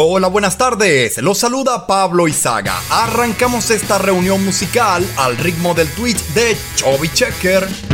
Hola, buenas tardes. Los saluda Pablo Izaga. Arrancamos esta reunión musical al ritmo del tweet de Chubby Checker.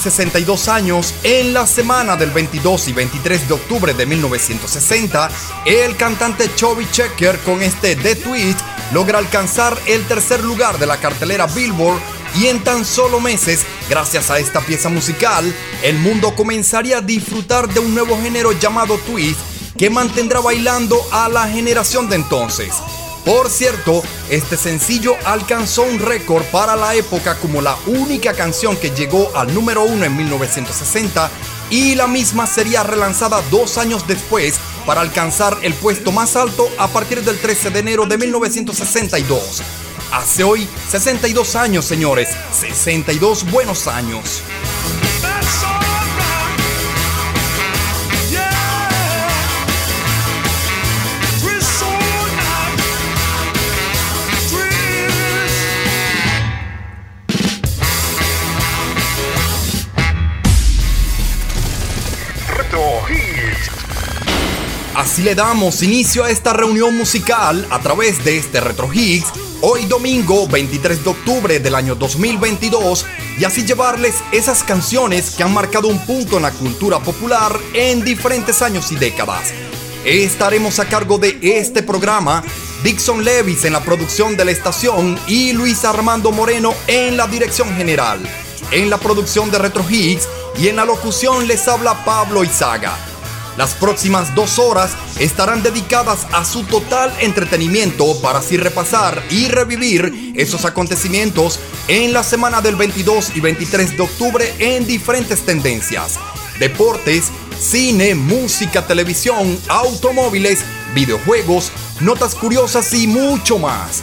62 años, en la semana del 22 y 23 de octubre de 1960, el cantante Chubby Checker con este The Tweet logra alcanzar el tercer lugar de la cartelera Billboard y en tan solo meses, gracias a esta pieza musical, el mundo comenzaría a disfrutar de un nuevo género llamado twist que mantendrá bailando a la generación de entonces. Por cierto, este sencillo alcanzó un récord para la época como la única canción que llegó al número uno en 1960 y la misma sería relanzada dos años después para alcanzar el puesto más alto a partir del 13 de enero de 1962. Hace hoy 62 años, señores, 62 buenos años. Así le damos inicio a esta reunión musical a través de este Retro Hits, hoy domingo 23 de octubre del año 2022, y así llevarles esas canciones que han marcado un punto en la cultura popular en diferentes años y décadas. Estaremos a cargo de este programa, Dixon Levis en la producción de la estación y Luis Armando Moreno en la dirección general. En la producción de Retro Hits y en la locución les habla Pablo Izaga. Las próximas dos horas estarán dedicadas a su total entretenimiento para así repasar y revivir esos acontecimientos en la semana del 22 y 23 de octubre en diferentes tendencias. Deportes, cine, música, televisión, automóviles, videojuegos, notas curiosas y mucho más.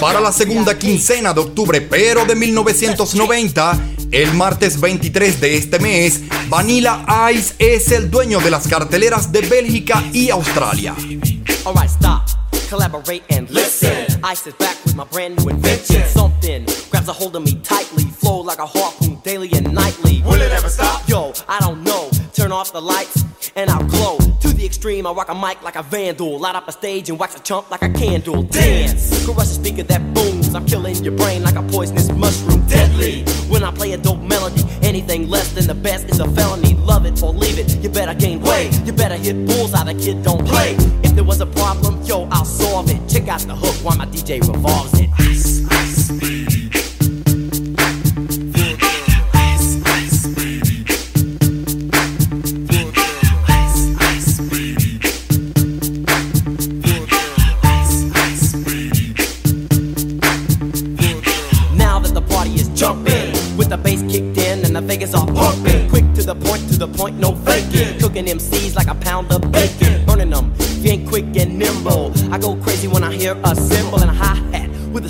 Para la segunda quincena de octubre, pero de 1990, el martes 23 de este mes, Vanilla Ice es el dueño de las carteleras de Bélgica y Australia. Alright, stop, collaborate and listen. Ice is back with my brand new invention. Something grabs a hold of me tightly, flow like a harpoon daily and nightly. Will it ever stop? Yo, I don't know. Turn off the lights and I'll glow. The extreme, I rock a mic like a vandal. Light up a stage and wax a chump like a candle. Dance, crush a speaker that booms. I'm killing your brain like a poisonous mushroom. Deadly. When I play a dope melody, anything less than the best is a felony. Love it or leave it. You better gain weight. You better hit bulls out. The kid don't play. If there was a problem, yo, I'll solve it. Check out the hook while my DJ revolves it. Ice, ice, point, to the point, no faking. Cooking MCs like a pound of bacon. Burning them, ain't quick and nimble. I go crazy when I hear a cymbal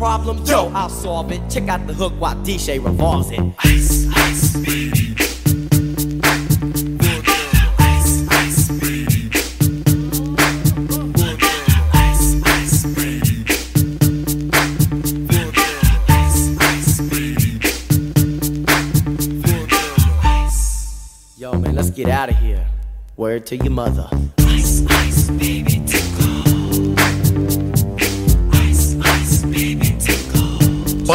Problem, yo, I'll solve it. Check out the hook while DJ revolves it. Ice, ice, baby. Yo, man, let's get out of here. Word to your mother.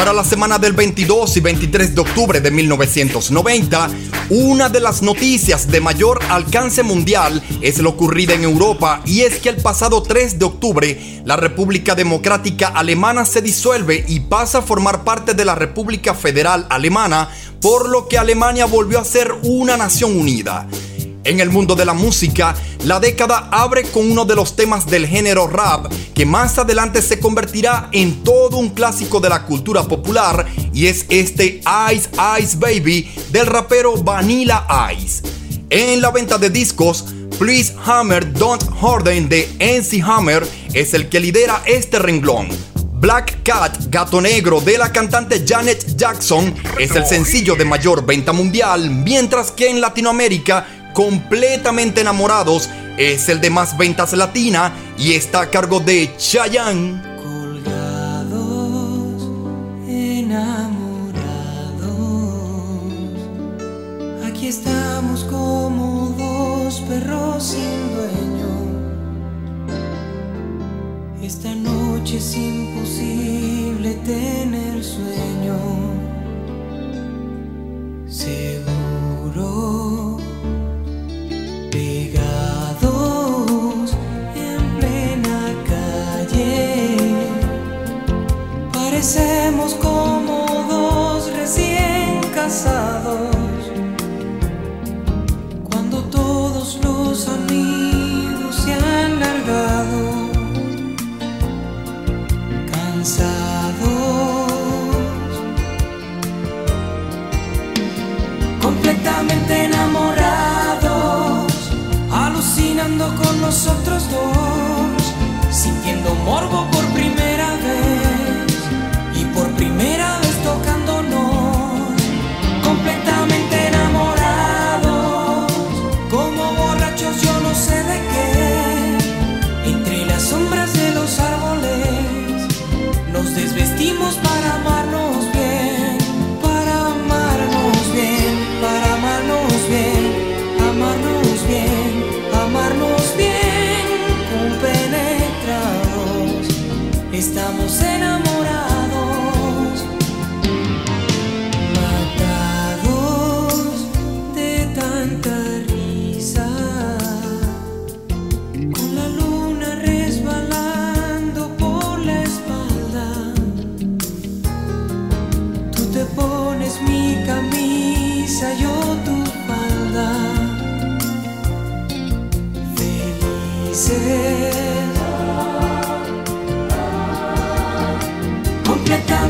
Para la semana del 22 y 23 de octubre de 1990, una de las noticias de mayor alcance mundial es lo ocurrido en Europa y es que el pasado 3 de octubre la República Democrática Alemana se disuelve y pasa a formar parte de la República Federal Alemana, por lo que Alemania volvió a ser una nación unida. En el mundo de la música, la década abre con uno de los temas del género rap que más adelante se convertirá en todo un clásico de la cultura popular y es este Ice Ice Baby del rapero Vanilla Ice. En la venta de discos, Please Hammer Don't Harden de NC Hammer es el que lidera este renglón. Black Cat, Gato Negro de la cantante Janet Jackson es el sencillo de mayor venta mundial, mientras que en Latinoamérica, completamente enamorados, es el de más ventas latina y está a cargo de Chayanne. Colgados, enamorados, aquí estamos como dos perros sin dueño. Esta noche es imposible tener sueño. Seguro, Pisemos como dos recién casados, cuando todos los amigos se han largado, cansados, completamente enamorados, alucinando con nosotros dos, sintiendo morbo por primera vez por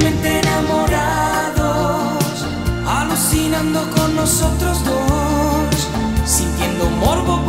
Enamorados, alucinando con nosotros dos, sintiendo morbo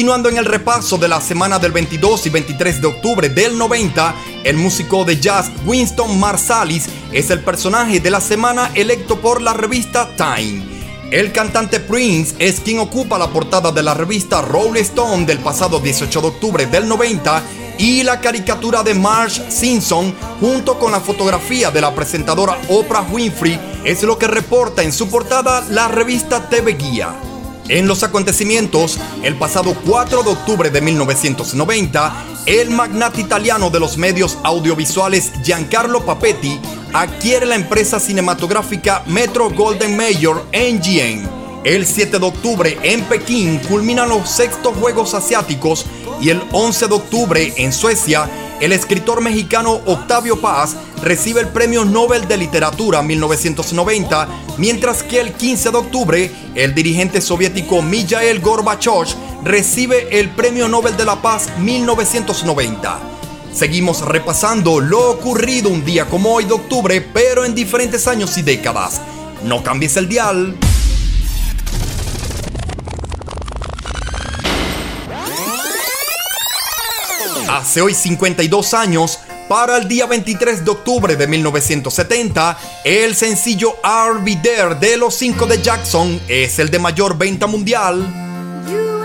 Continuando en el repaso de la semana del 22 y 23 de octubre del 90, el músico de jazz Winston Marsalis es el personaje de la semana electo por la revista Time. El cantante Prince es quien ocupa la portada de la revista Rolling Stone del pasado 18 de octubre del 90 y la caricatura de Marge Simpson junto con la fotografía de la presentadora Oprah Winfrey es lo que reporta en su portada la revista TV Guía. En los acontecimientos, el pasado 4 de octubre de 1990, el magnate italiano de los medios audiovisuales Giancarlo Papetti adquiere la empresa cinematográfica Metro Golden Mayer NGN. El 7 de octubre en Pekín culminan los sextos Juegos Asiáticos y el 11 de octubre en Suecia el escritor mexicano Octavio Paz recibe el Premio Nobel de Literatura 1990, mientras que el 15 de octubre el dirigente soviético Mijael Gorbachev recibe el Premio Nobel de la Paz 1990. Seguimos repasando lo ocurrido un día como hoy de octubre, pero en diferentes años y décadas. No cambies el dial. Hace hoy 52 años, para el día 23 de octubre de 1970, el sencillo I'll Be There de los 5 de Jackson es el de mayor venta mundial.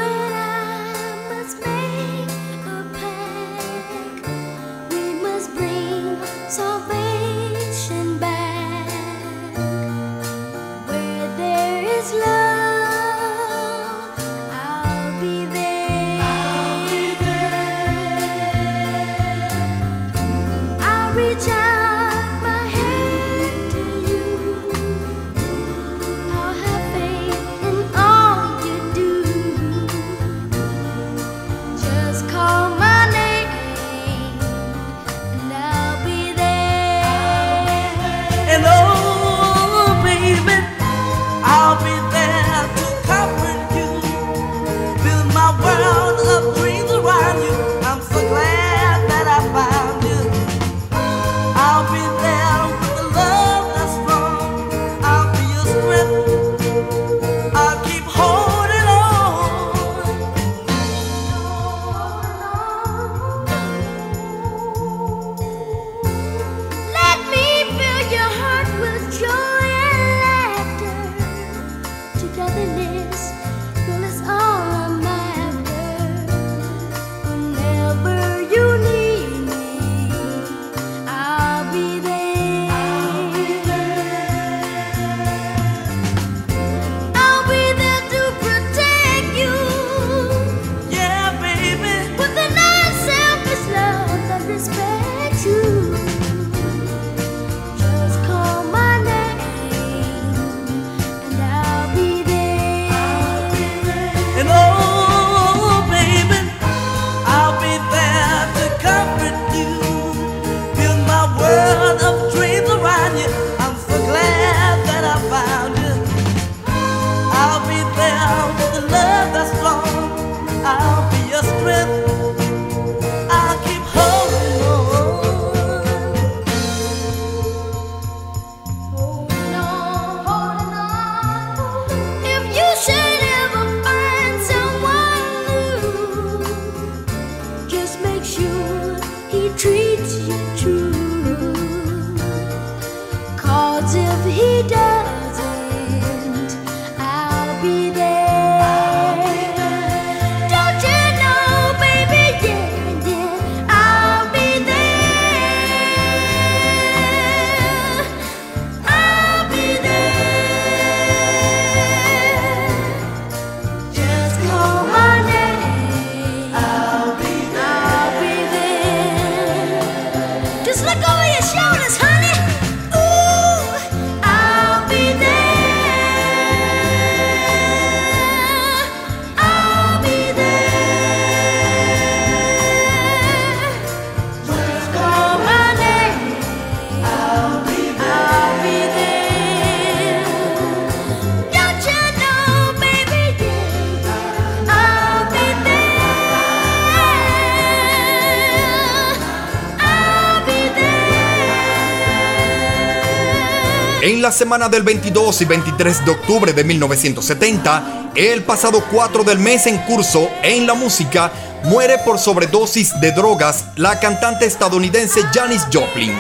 En la semana del 22 y 23 de octubre de 1970, el pasado 4 del mes en curso en la música, muere por sobredosis de drogas la cantante estadounidense Janis Joplin.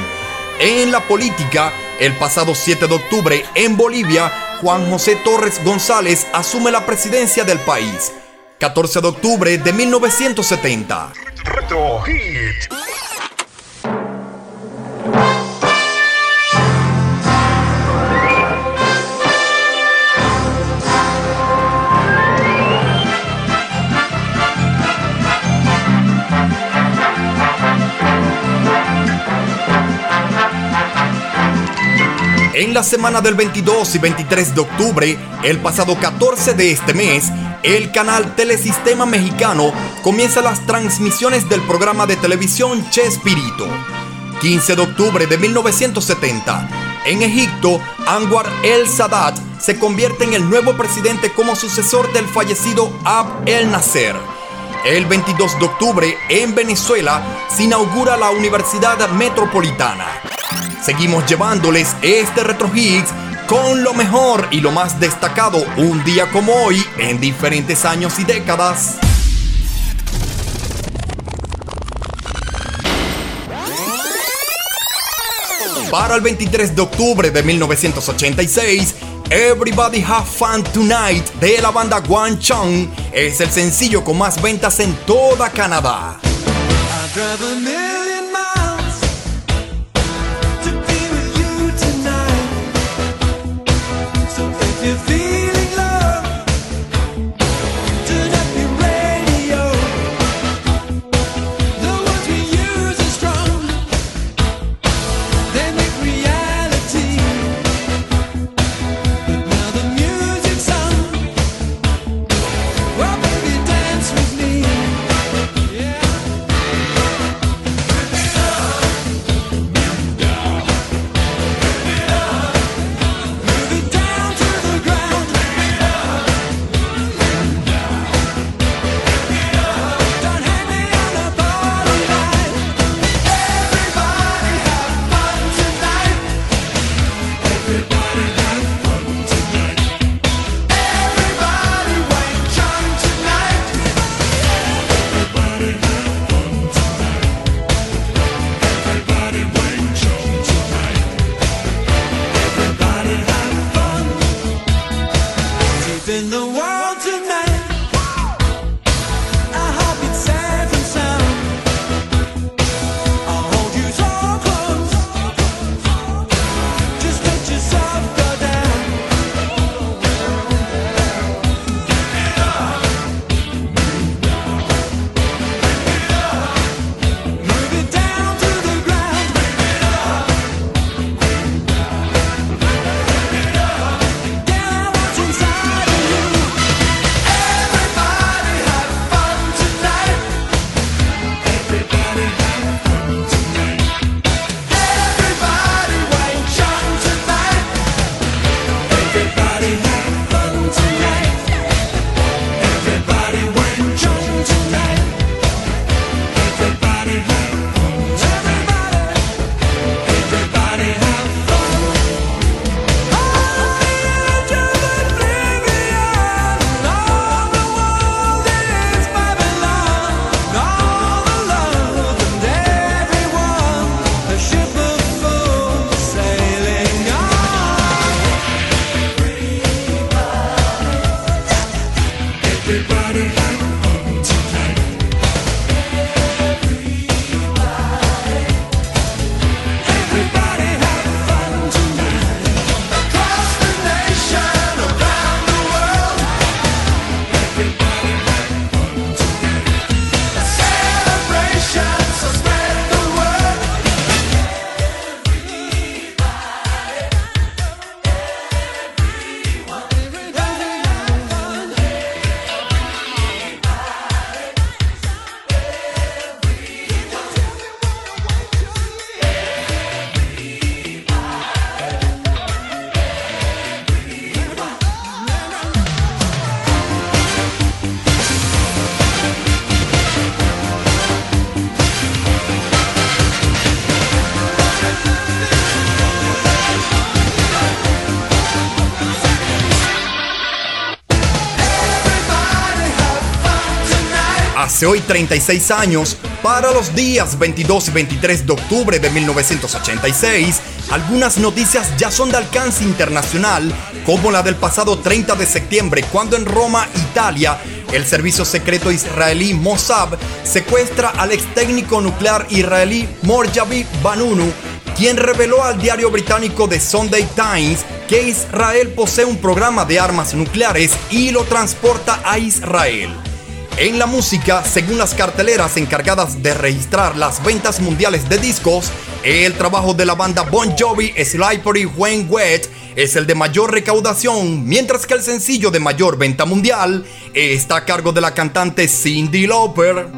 En la política, el pasado 7 de octubre en Bolivia, Juan José Torres González asume la presidencia del país. 14 de octubre de 1970. En la semana del 22 y 23 de octubre, el pasado 14 de este mes, el canal Telesistema Mexicano comienza las transmisiones del programa de televisión Chespirito. 15 de octubre de 1970, en Egipto, Anwar el Sadat se convierte en el nuevo presidente como sucesor del fallecido Ab el Nasser. El 22 de octubre, en Venezuela, se inaugura la Universidad Metropolitana. Seguimos llevándoles este Retro Hits con lo mejor y lo más destacado un día como hoy en diferentes años y décadas. Para el 23 de octubre de 1986, Everybody Have Fun Tonight de la banda Guan Chong es el sencillo con más ventas en toda Canadá. Hace hoy 36 años, para los días 22 y 23 de octubre de 1986, algunas noticias ya son de alcance internacional, como la del pasado 30 de septiembre, cuando en Roma, Italia, el servicio secreto israelí Mossad secuestra al ex técnico nuclear israelí Morjavi Banunu, quien reveló al diario británico The Sunday Times que Israel posee un programa de armas nucleares y lo transporta a Israel. En la música, según las carteleras encargadas de registrar las ventas mundiales de discos, el trabajo de la banda Bon Jovi Slippery When Wet es el de mayor recaudación, mientras que el sencillo de mayor venta mundial está a cargo de la cantante Cindy Lauper.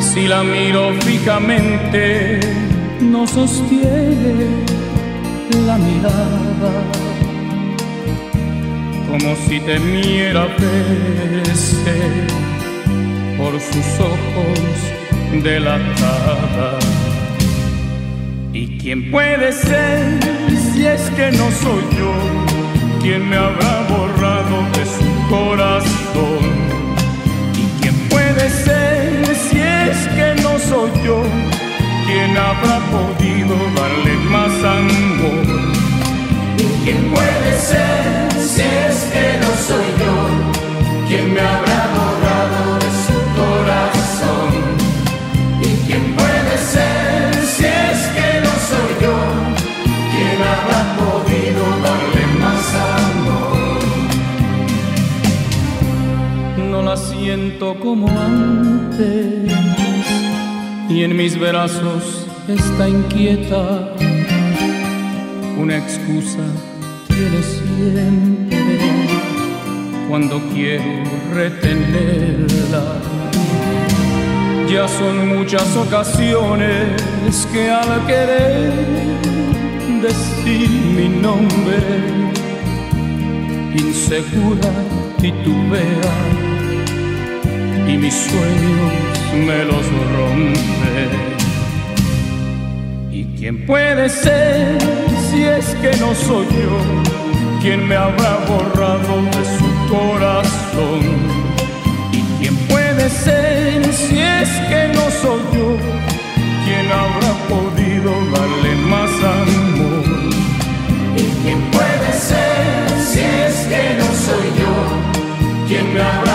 Si la miro fijamente, no sostiene la mirada como si temiera verse por sus ojos delatada. ¿Y quién puede ser si es que no soy yo quien me habrá borrado de su corazón. Yo? ¿Quién habrá podido darle más amor? ¿Y quién puede ser si es que no soy yo? ¿Quién me habrá borrado de su corazón? ¿Y quién puede ser si es que no soy yo? ¿Quién habrá podido darle más amor? No la siento como antes y en mis brazos está inquieta. Una excusa tiene siempre cuando quiero retenerla. Ya son muchas ocasiones que al querer decir mi nombre, insegura titubea y mis sueños me los rompe. ¿Y quién puede ser si es que no soy yo? ¿Quién me habrá borrado de su corazón? ¿Y quién puede ser si es que no soy yo? ¿Quién habrá podido darle más amor? ¿Y quién puede ser si es que no soy yo? ¿Quién me habrá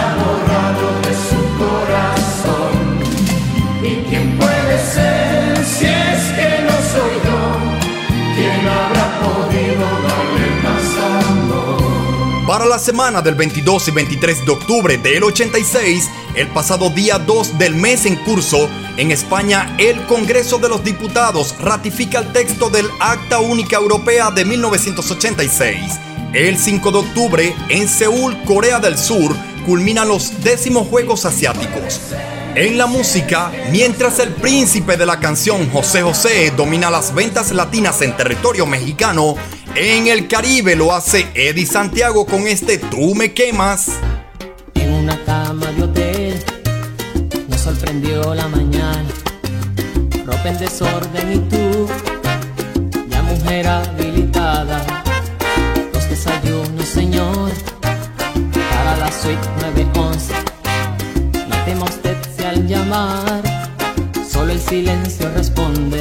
Para la semana del 22 y 23 de octubre del 86, el pasado día 2 del mes en curso, en España el Congreso de los Diputados ratifica el texto del Acta Única Europea de 1986. El 5 de octubre, en Seúl, Corea del Sur, culminan los décimos Juegos Asiáticos. En la música, mientras el príncipe de la canción José José domina las ventas latinas en territorio mexicano, en el Caribe lo hace Eddie Santiago con este Tú me quemas. En una cama de hotel nos sorprendió la mañana, ropa en desorden y tú, ya mujer habilitada, los desayunos, señor, para la suite 911. No tema usted si al llamar, solo el silencio responde.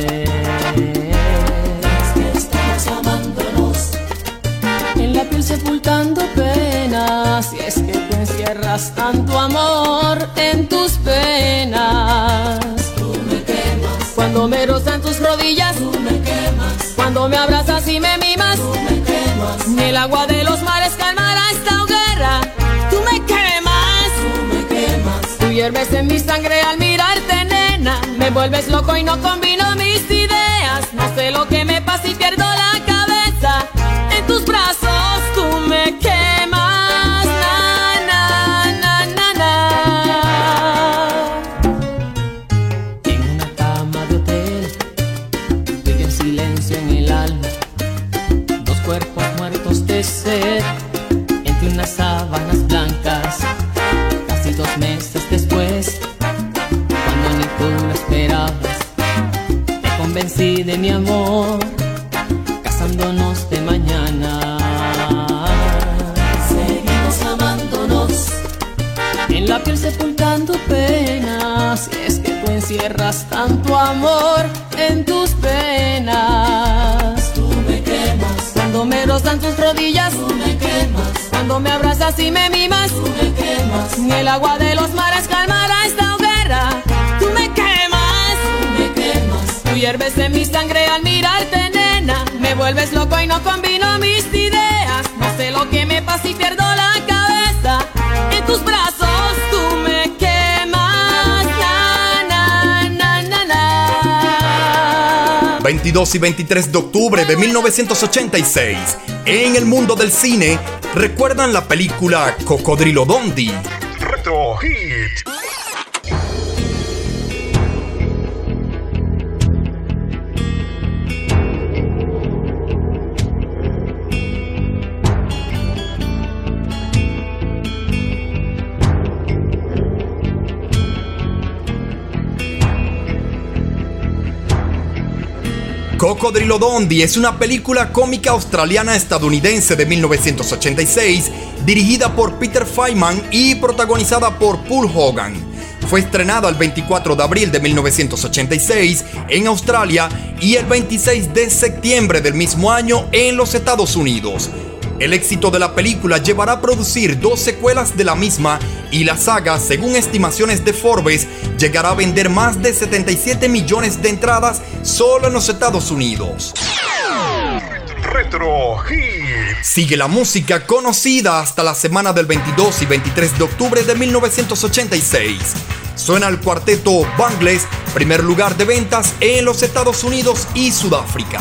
Tanto amor en tus penas. Tú me quemas. Cuando me rozan tus rodillas. Tú me quemas. Cuando me abrazas y me mimas. Tú me quemas. Ni el agua de los mares calmará esta hoguera. Tú me quemas. Tú me quemas. Tú hierves en mi sangre al mirarte, nena. Me vuelves loco y no combino mis ideas. No sé lo que me pasa y pierdo la el agua de los mares calmará esta hoguera. Tú me quemas, tú me quemas. Tú hierves en mi sangre al mirarte, nena. Me vuelves loco y no combino mis ideas. No sé lo que me pasa y pierdo la cabeza. En tus brazos tú me quemas. Na, na, na, na, na. 22 y 23 de octubre de 1986. En el mundo del cine, ¿recuerdan la película Cocodrilo Dondi? Cocodrilo Dondi es una película cómica australiana-estadounidense de 1986 dirigida por Peter Feynman y protagonizada por Paul Hogan. Fue estrenada el 24 de abril de 1986 en Australia y el 26 de septiembre del mismo año en los Estados Unidos. El éxito de la película llevará a producir dos secuelas de la misma y la saga, según estimaciones de Forbes, llegará a vender más de 77 millones de entradas solo en los Estados Unidos. Retro Hit. Sigue la música conocida hasta la semana del 22 y 23 de octubre de 1986. Suena el cuarteto Bangles, primer lugar de ventas en los Estados Unidos y Sudáfrica.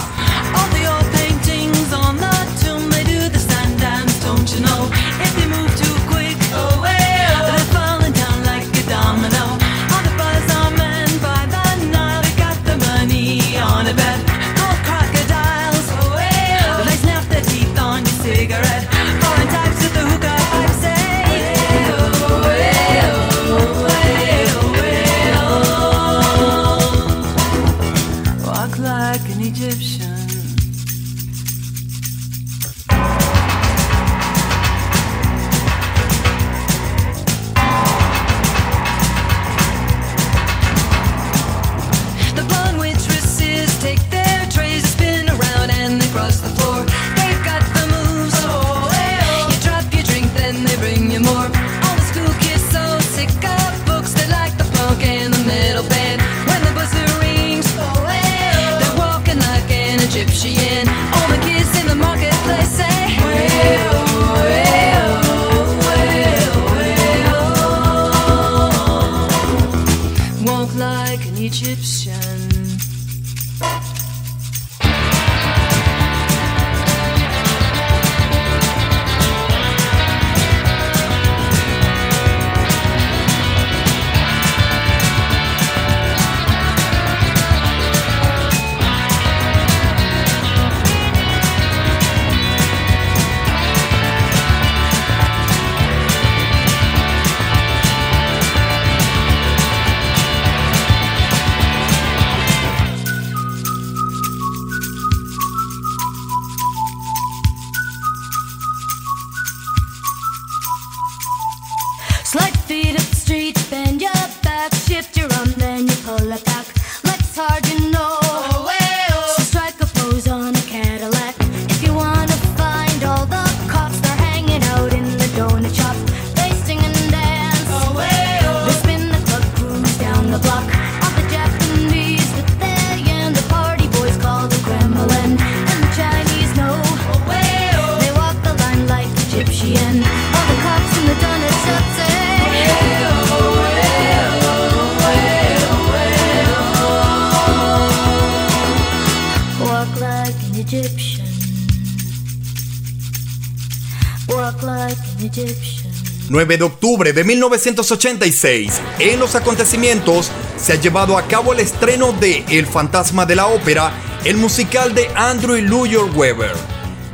De 1986. En los acontecimientos se ha llevado a cabo el estreno de El fantasma de la ópera, el musical de Andrew Lloyd Webber.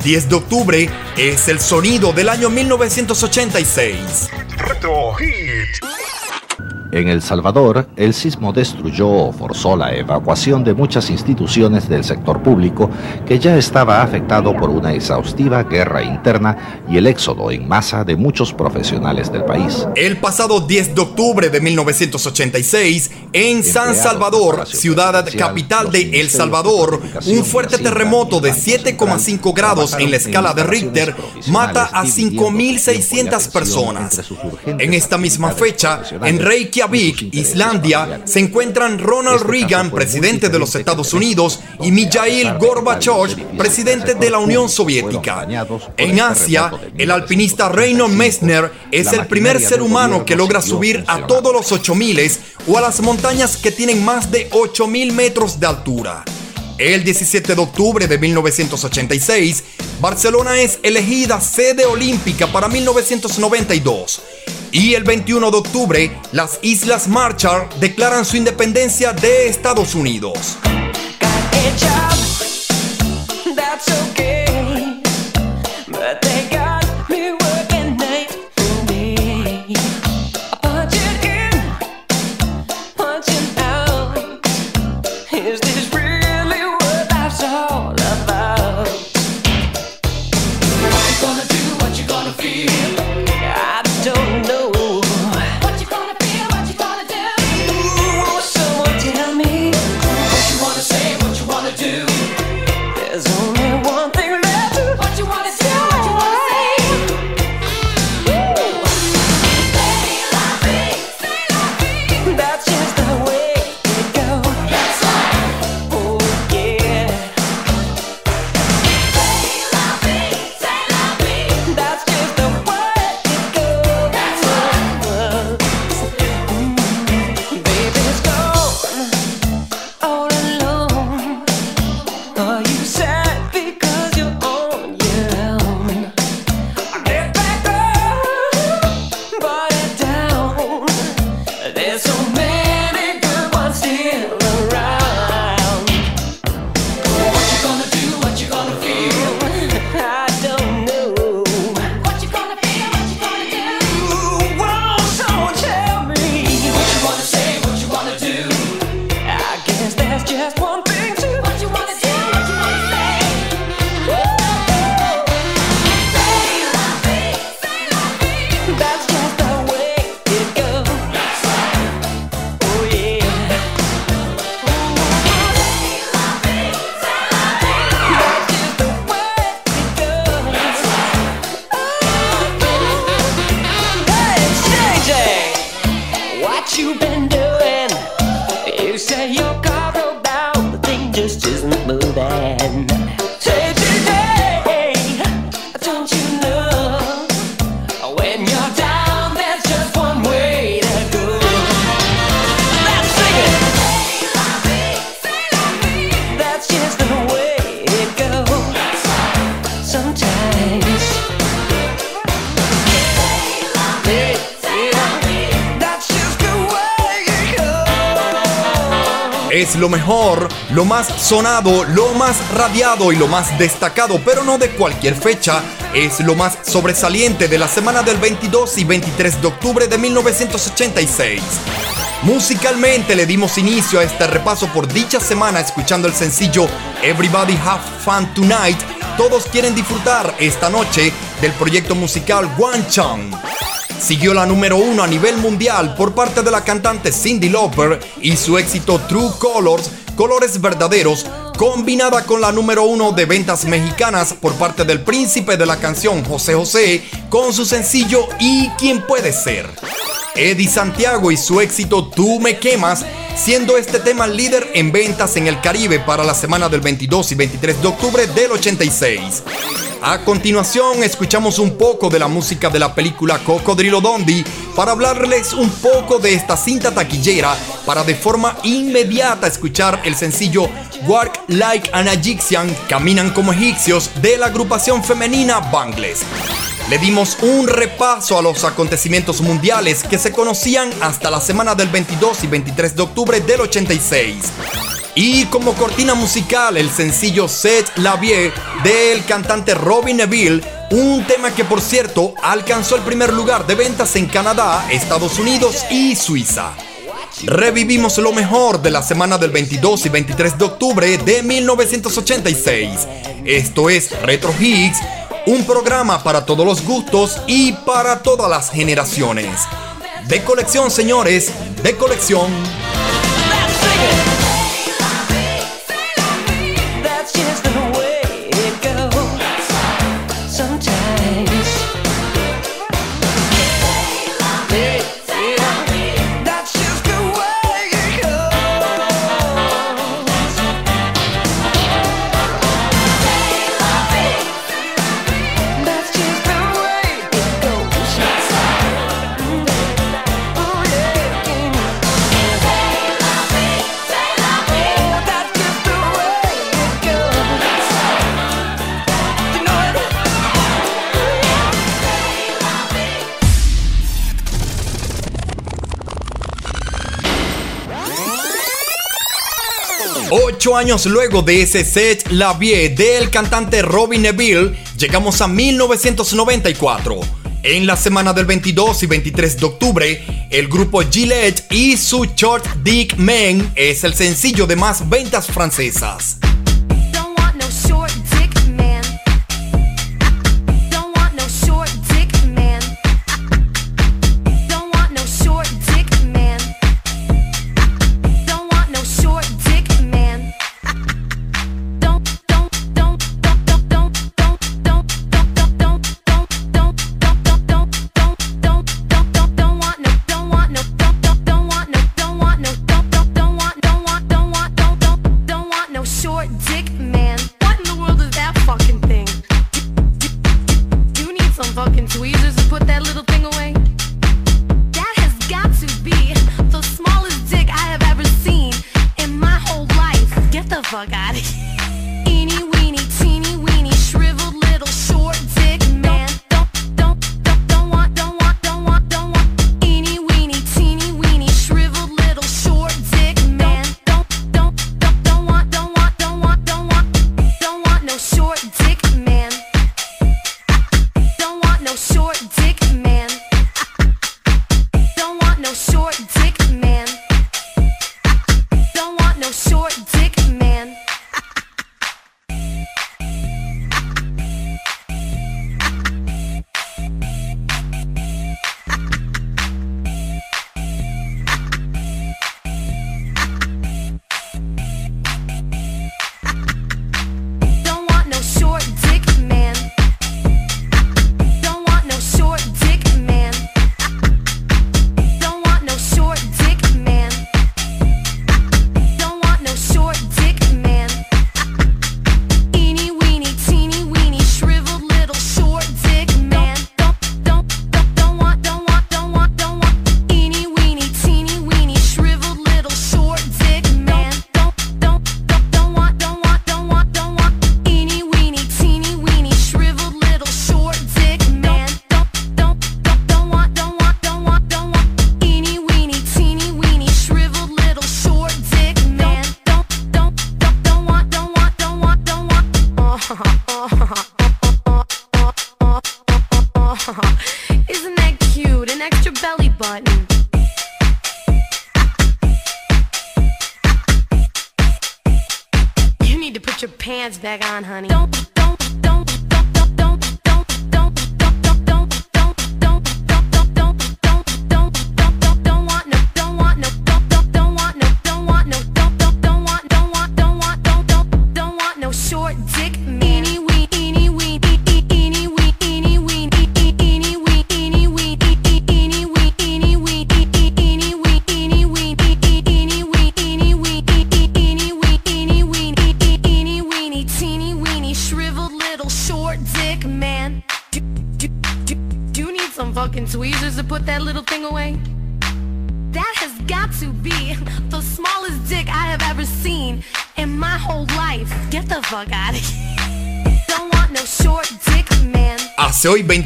10 de octubre es el sonido del año 1986. Retro Hit. En El Salvador, el sismo destruyó o forzó la evacuación de muchas instituciones del sector público que ya estaba afectado por una exhaustiva guerra interna y el éxodo en masa de muchos profesionales del país. El pasado 10 de octubre de 1986, en San Salvador, ciudad capital de El Salvador, un fuerte terremoto de 7,5 grados en la escala de Richter mata a 5.600 personas. En esta misma fecha, en Reykjavik, Islandia, se encuentran Ronald Reagan, presidente de los Estados Unidos, y Mikhail Gorbachev, presidente de la Unión Soviética. En Asia, el alpinista Reinhold Messner es el primer ser humano que logra subir a todos los 8000 o a las montañas que tienen más de 8000 metros de altura. El 17 de octubre de 1986, Barcelona es elegida sede olímpica para 1992. Y el 21 de octubre, las Islas Marshall declaran su independencia de Estados Unidos. do. Lo más sonado, lo más radiado y lo más destacado, pero no de cualquier fecha. Es lo más sobresaliente de la semana del 22 y 23 de octubre de 1986. Musicalmente le dimos inicio a este repaso por dicha semana escuchando el sencillo Everybody Have Fun Tonight. Todos quieren disfrutar esta noche del proyecto musical One Chang. Siguió la número uno a nivel mundial por parte de la cantante Cindy Lauper y su éxito True Colors, Colores Verdaderos, combinada con la número uno de ventas mexicanas por parte del príncipe de la canción José José con su sencillo ¿Y quién puede ser? Eddie Santiago y su éxito Tú me quemas, siendo este tema líder en ventas en el Caribe para la semana del 22 y 23 de octubre del 86. A continuación, escuchamos un poco de la música de la película Cocodrilo Dondi para hablarles un poco de esta cinta taquillera para de forma inmediata escuchar el sencillo Work Like an Egyptian, Caminan como egipcios de la agrupación femenina Bangles. Le dimos un repaso a los acontecimientos mundiales que se conocían hasta la semana del 22 y 23 de octubre del 86. Y como cortina musical, el sencillo Set La Vie del cantante Robin Neville, un tema que por cierto alcanzó el primer lugar de ventas en Canadá, Estados Unidos y Suiza. Revivimos lo mejor de la semana del 22 y 23 de octubre de 1986. Esto es Retro Higgs, un programa para todos los gustos y para todas las generaciones. De colección, señores, de colección. Ocho años luego de ese set La Vie del cantante Robin Neville, llegamos a 1994. En la semana del 22 y 23 de octubre, el grupo Gillette y su Short Dick Man es el sencillo de más ventas francesas.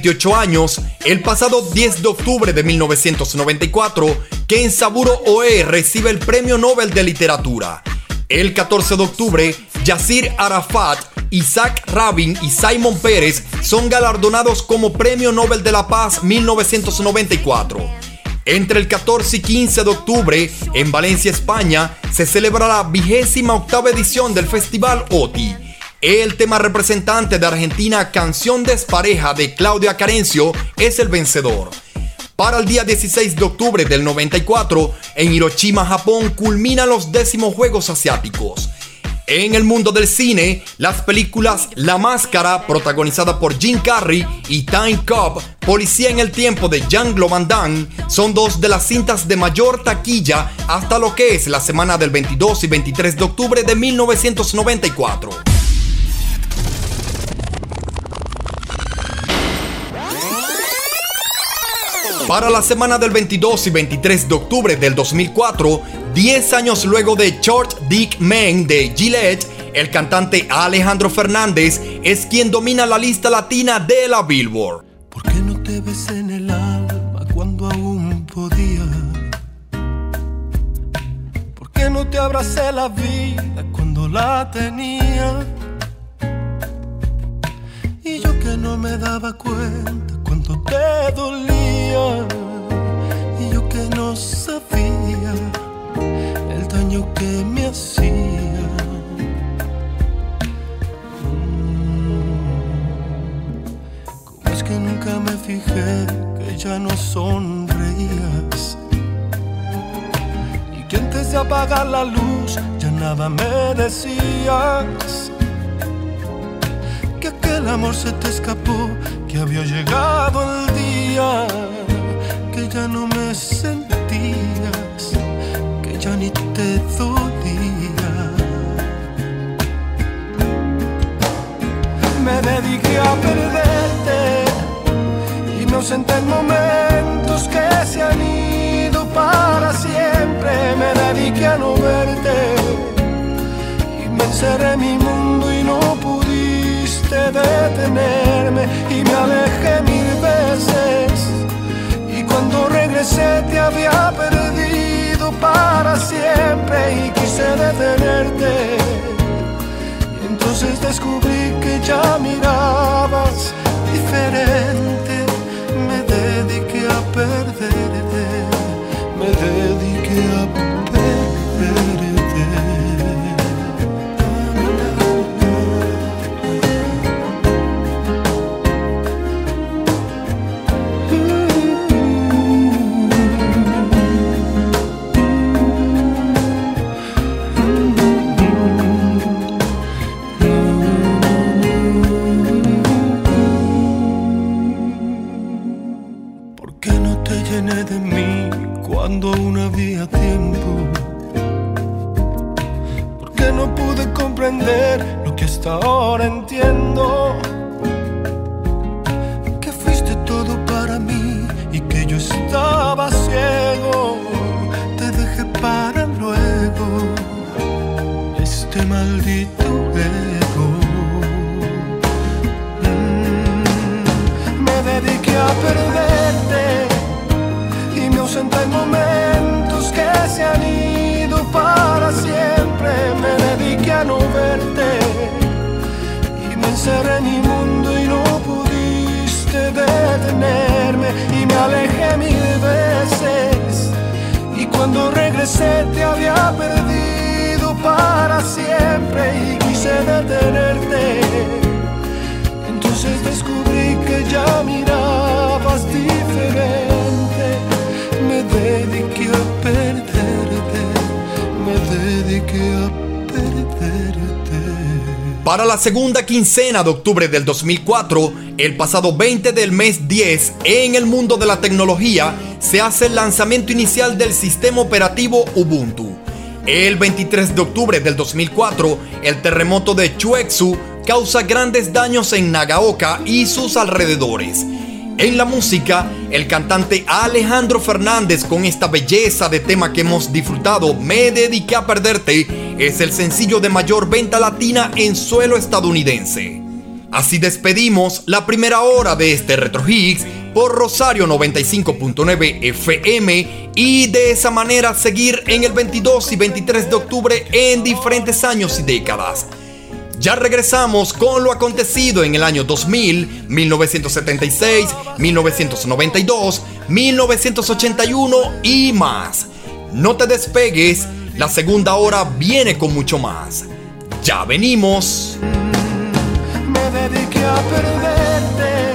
28 años, el pasado 10 de octubre de 1994, Ken Saburo Oe recibe el Premio Nobel de Literatura. El 14 de octubre, Yasir Arafat, Isaac Rabin y Simon Pérez son galardonados como Premio Nobel de la Paz 1994. Entre el 14 y 15 de octubre, en Valencia, España, se celebra la vigésima octava edición del Festival OTI. El tema representante de Argentina, Canción Despareja de Claudia Carencio, es el vencedor. Para el día 16 de octubre del 94, en Hiroshima, Japón, culminan los décimos Juegos Asiáticos. En el mundo del cine, las películas La Máscara, protagonizada por Jim Carrey, y Time Cop, Policía en el Tiempo de Jean-Claude son dos de las cintas de mayor taquilla hasta lo que es la semana del 22 y 23 de octubre de 1994. Para la semana del 22 y 23 de octubre del 2004, 10 años luego de Short Dick Man de Gillette, el cantante Alejandro Fernández es quien domina la lista latina de la Billboard. ¿Por qué no te besé en el alma cuando aún podía? ¿Por qué no te la vida cuando la tenía? Y yo que no me daba cuenta cuánto te dolía. Y yo que no sabía el daño que me hacía. ¿Cómo es que nunca me fijé que ya no sonreías? Y que antes de apagar la luz ya nada me decías. Aquel amor se te escapó, que había llegado el día, que ya no me sentías, que ya ni te dolía. Me dediqué a perderte y no ausenté en momentos que se han ido para siempre. Me dediqué a no verte y me encerré en mi no detenerme y me alejé mil veces. Y cuando regresé te había perdido para siempre y quise detenerte. Y entonces descubrí que ya mirabas diferente. Me dediqué a perderte, me dediqué a segunda quincena de octubre del 2004, el pasado 20 del mes 10, en el mundo de la tecnología, se hace el lanzamiento inicial del sistema operativo Ubuntu. El 23 de octubre del 2004, el terremoto de Chuexu causa grandes daños en Nagaoka y sus alrededores. En la música, el cantante Alejandro Fernández con esta belleza de tema que hemos disfrutado, Me dediqué a perderte, es el sencillo de mayor venta latina en suelo estadounidense. Así despedimos la primera hora de este Retro Higgs por Rosario 95.9 FM y de esa manera seguir en el 22 y 23 de octubre en diferentes años y décadas. Ya regresamos con lo acontecido en el año 2000, 1976, 1992, 1981 y más. No te despegues, la segunda hora viene con mucho más. Ya venimos. Me dediqué a perderte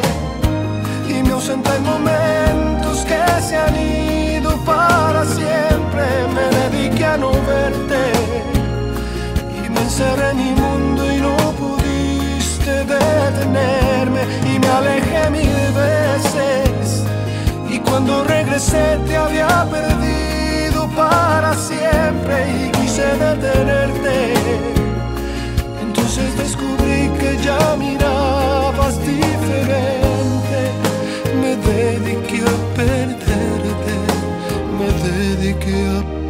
y me ausenté en momentos que se han ido para siempre. Me dediqué a no verte y me encerré en mi mundo y no pudiste detenerme y me alejé mil veces. Y cuando regresé te había perdido para siempre y quise detenerte. Entonces descubrí que ya mirabas diferente. Me dediqué a perderte, me dediqué a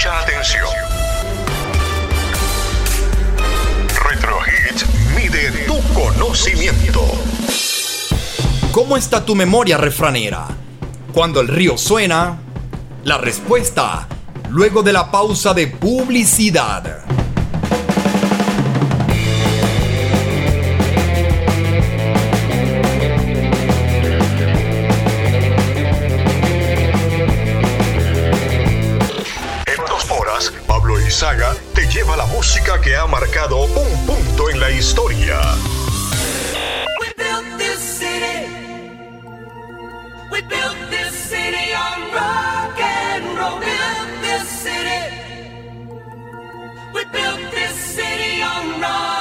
mucha atención. Retro mide tu conocimiento. ¿Cómo está tu memoria refranera? Cuando el río suena, la respuesta, luego de la pausa de publicidad. Izaga te lleva la música que ha marcado un punto en la historia. We built this city on rock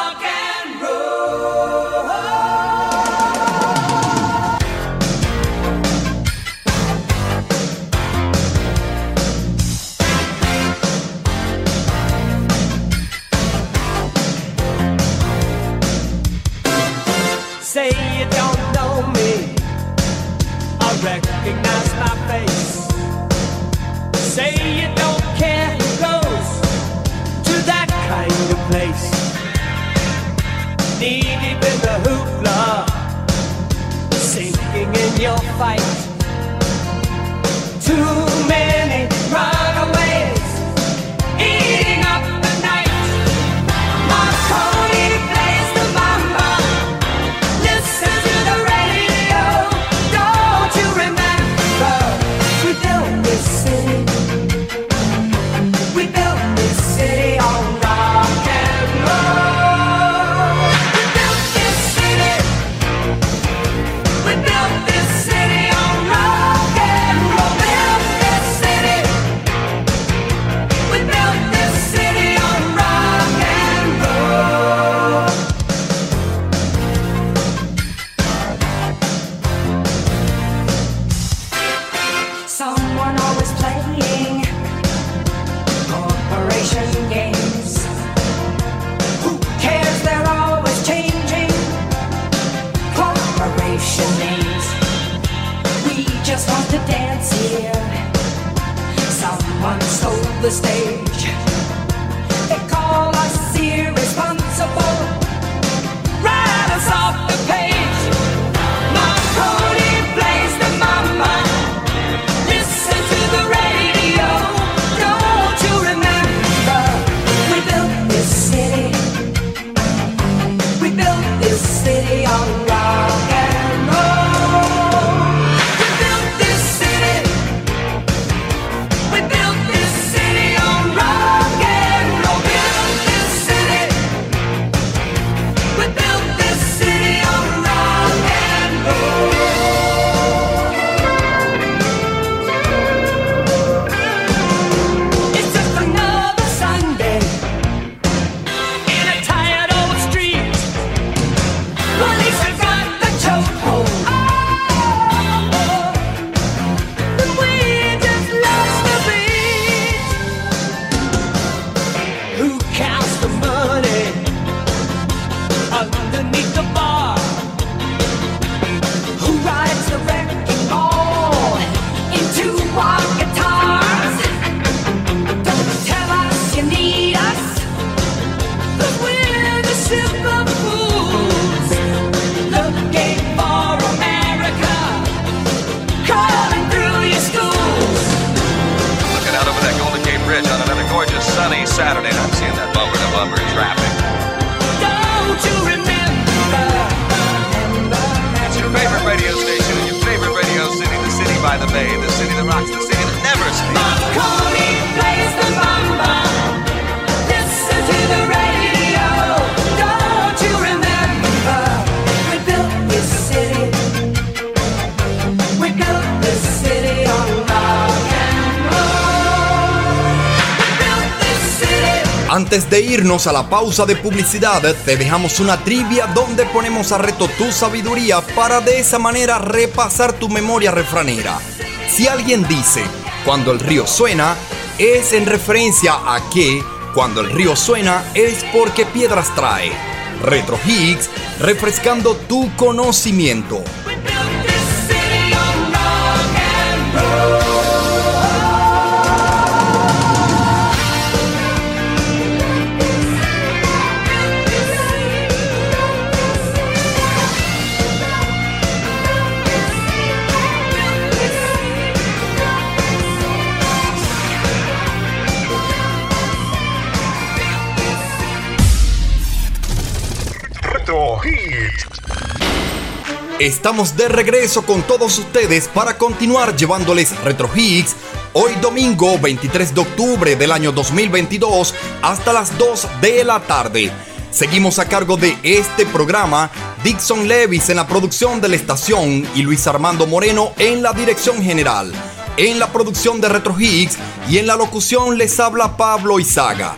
your fight. Too the stage. Irnos a la pausa de publicidad, te dejamos una trivia donde ponemos a reto tu sabiduría para de esa manera repasar tu memoria refranera. Si alguien dice, cuando el río suena, es en referencia a que cuando el río suena es porque piedras trae. Retro Higgs, refrescando tu conocimiento. Estamos de regreso con todos ustedes para continuar llevándoles Retro Hits hoy domingo 23 de octubre del año 2022 hasta las 2 de la tarde. Seguimos a cargo de este programa, Dixon Levis en la producción de la estación y Luis Armando Moreno en la dirección general. En la producción de Retro Hits y en la locución les habla Pablo Izaga.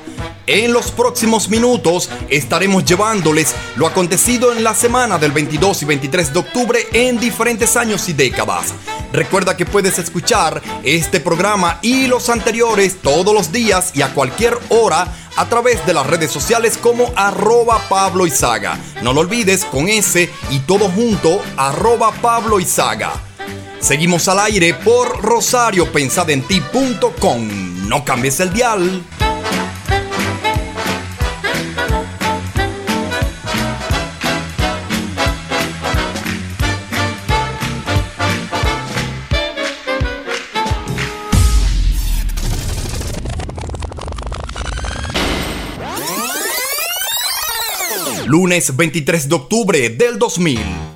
En los próximos minutos estaremos llevándoles lo acontecido en la semana del 22 y 23 de octubre en diferentes años y décadas. Recuerda que puedes escuchar este programa y los anteriores todos los días y a cualquier hora a través de las redes sociales como arroba Pablo. No lo olvides con ese y todo junto arroba Pablo. Seguimos al aire por rosariopensadenti.com. No cambies el dial. Lunes 23 de octubre del 2000.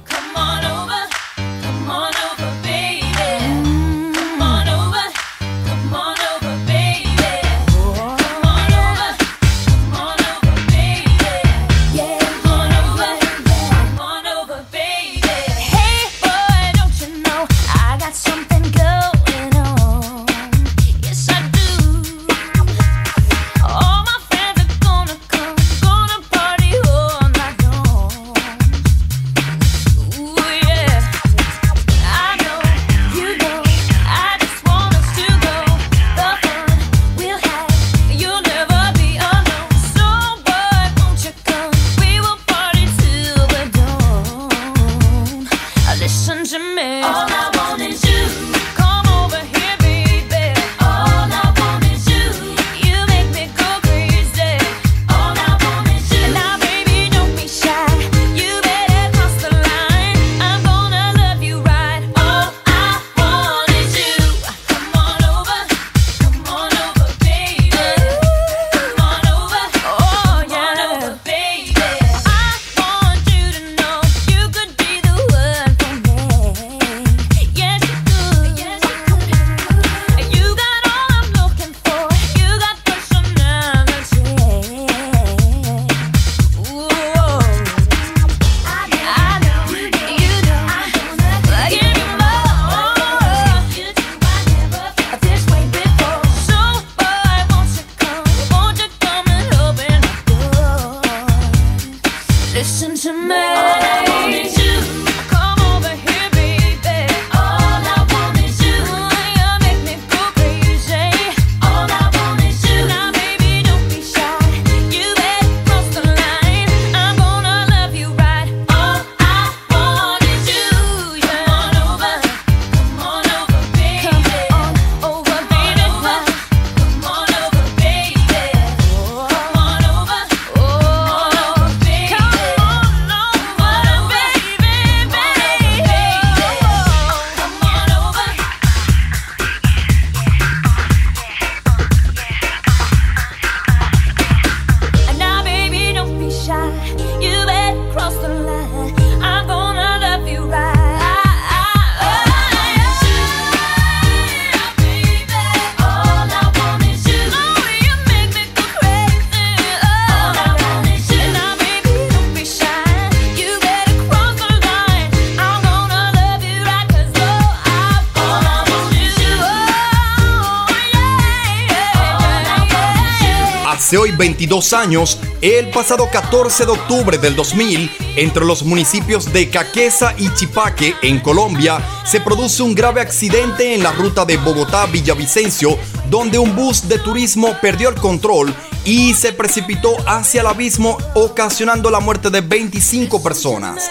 22 años, el pasado 14 de octubre del 2000, entre los municipios de Caquesa y Chipaque, en Colombia, se produce un grave accidente en la ruta de Bogotá-Villavicencio, donde un bus de turismo perdió el control y se precipitó hacia el abismo, ocasionando la muerte de 25 personas.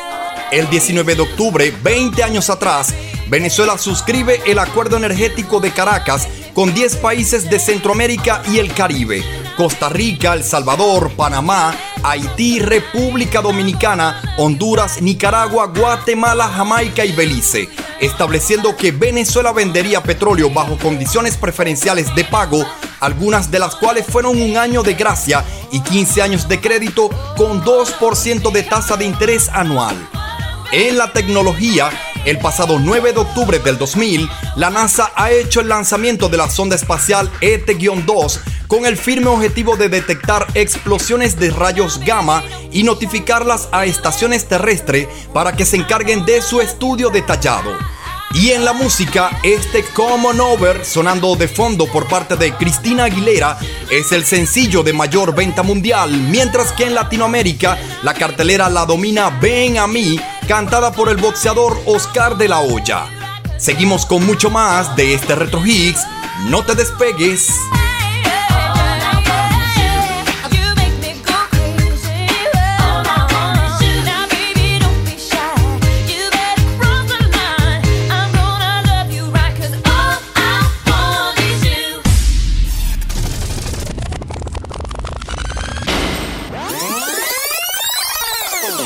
El 19 de octubre, 20 años atrás, Venezuela suscribe el Acuerdo Energético de Caracas con 10 países de Centroamérica y el Caribe Costa Rica, El Salvador, Panamá, Haití, República Dominicana, Honduras, Nicaragua, Guatemala, Jamaica y Belice, estableciendo que Venezuela vendería petróleo bajo condiciones preferenciales de pago, algunas de las cuales fueron un año de gracia y 15 años de crédito con 2% de tasa de interés anual. En la tecnología, el pasado 9 de octubre del 2000, la NASA ha hecho el lanzamiento de la sonda espacial ET-2 con el firme objetivo de detectar explosiones de rayos gamma y notificarlas a estaciones terrestres para que se encarguen de su estudio detallado. Y en la música, este Common Over, sonando de fondo por parte de Cristina Aguilera, es el sencillo de mayor venta mundial, mientras que en Latinoamérica la cartelera la domina Ven a mí, cantada por el boxeador Oscar de la Hoya. Seguimos con mucho más de este Retro Hits, no te despegues.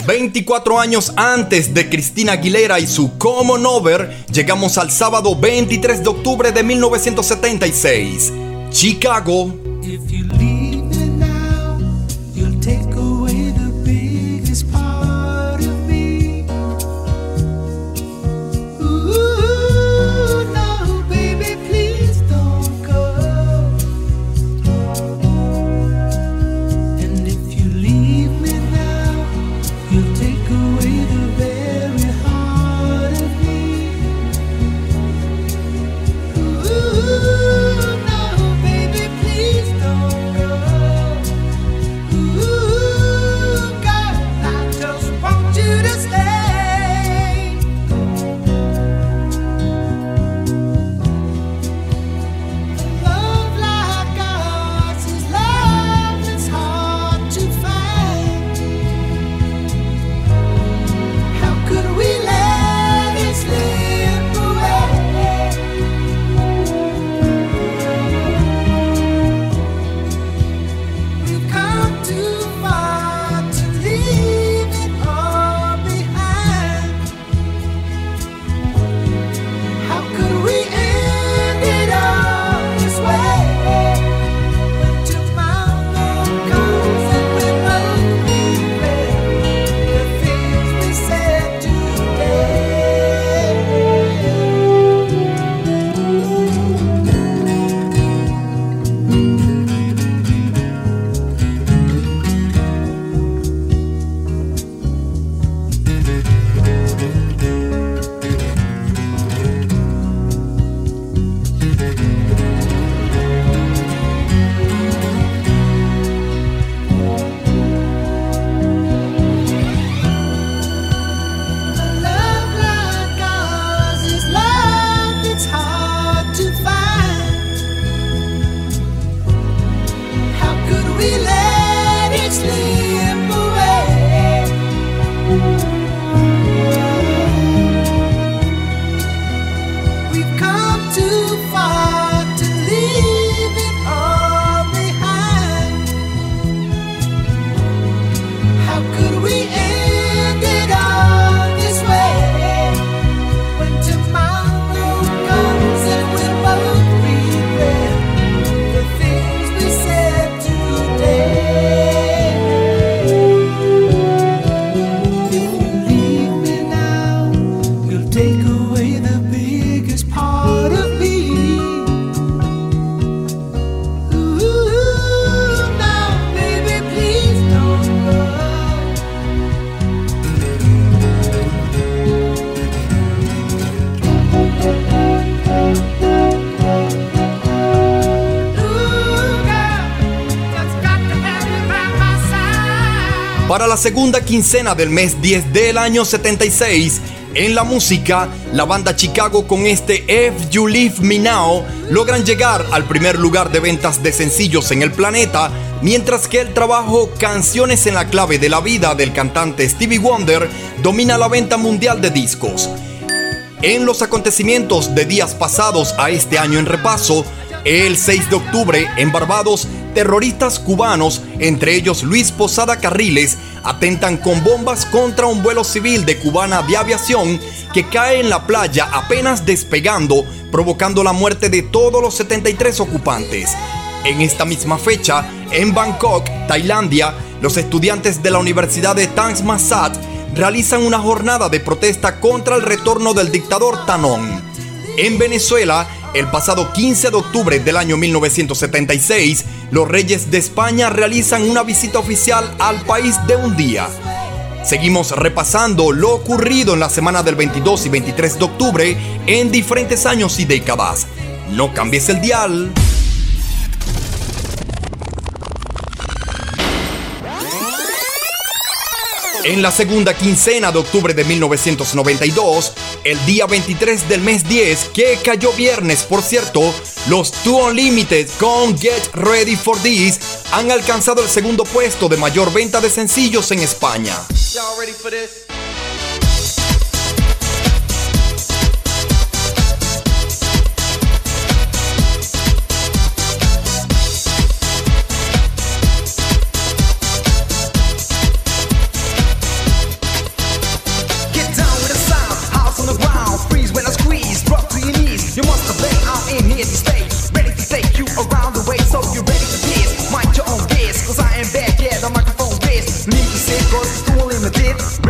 24 años antes de Cristina Aguilera y su Come Over, llegamos al sábado 23 de octubre de 1976. Chicago. Segunda quincena del mes 10 del año 76, en la música, la banda Chicago con este If You Leave Me Now logran llegar al primer lugar de ventas de sencillos en el planeta, mientras que el trabajo Canciones en la clave de la vida del cantante Stevie Wonder domina la venta mundial de discos. En los acontecimientos de días pasados a este año en repaso, el 6 de octubre en Barbados, terroristas cubanos, entre ellos Luis Posada Carriles, atentan con bombas contra un vuelo civil de cubana de aviación que cae en la playa apenas despegando, provocando la muerte de todos los 73 ocupantes. En esta misma fecha, en Bangkok, Tailandia, los estudiantes de la Universidad de Tangs Masat realizan una jornada de protesta contra el retorno del dictador Tanón. En Venezuela, el pasado 15 de octubre del año 1976, los reyes de España realizan una visita oficial al país de un día. Seguimos repasando lo ocurrido en la semana del 22 y 23 de octubre en diferentes años y décadas. No cambies el dial. En la segunda quincena de octubre de 1992, el día 23 del mes 10, que cayó viernes, por cierto, los Two Unlimited con Get Ready for This han alcanzado el segundo puesto de mayor venta de sencillos en España. was stolen the kids.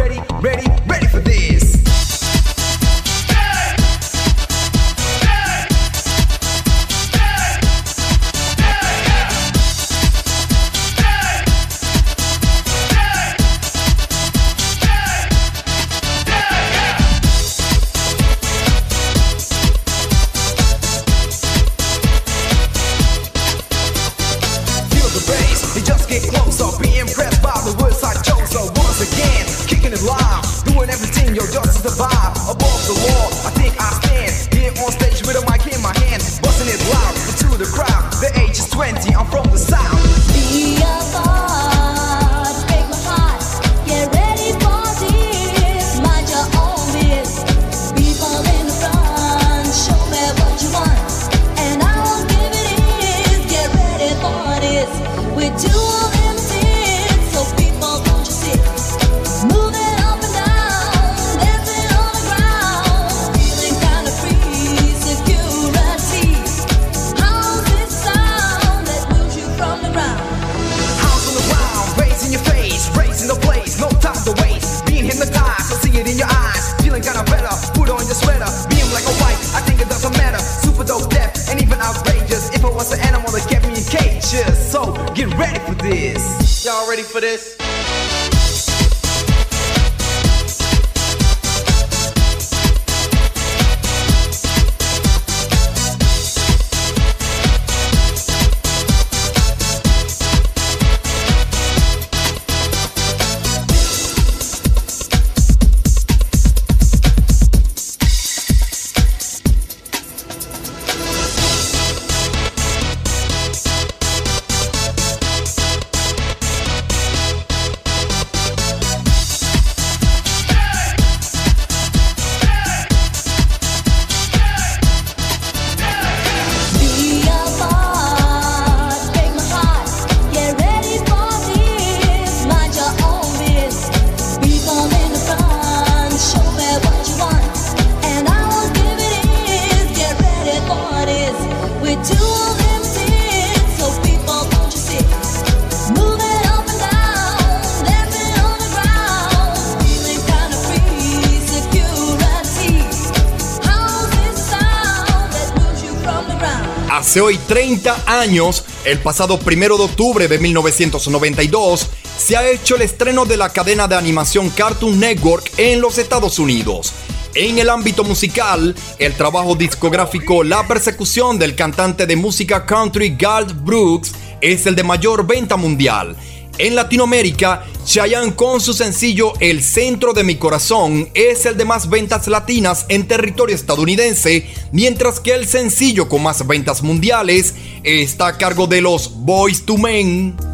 30 años, el pasado primero de octubre de 1992, se ha hecho el estreno de la cadena de animación Cartoon Network en los Estados Unidos. En el ámbito musical, el trabajo discográfico La Persecución del cantante de música country Garth Brooks es el de mayor venta mundial en Latinoamérica, Chayanne con su sencillo El centro de mi corazón es el de más ventas latinas en territorio estadounidense, mientras que el sencillo con más ventas mundiales está a cargo de los Boys to Men.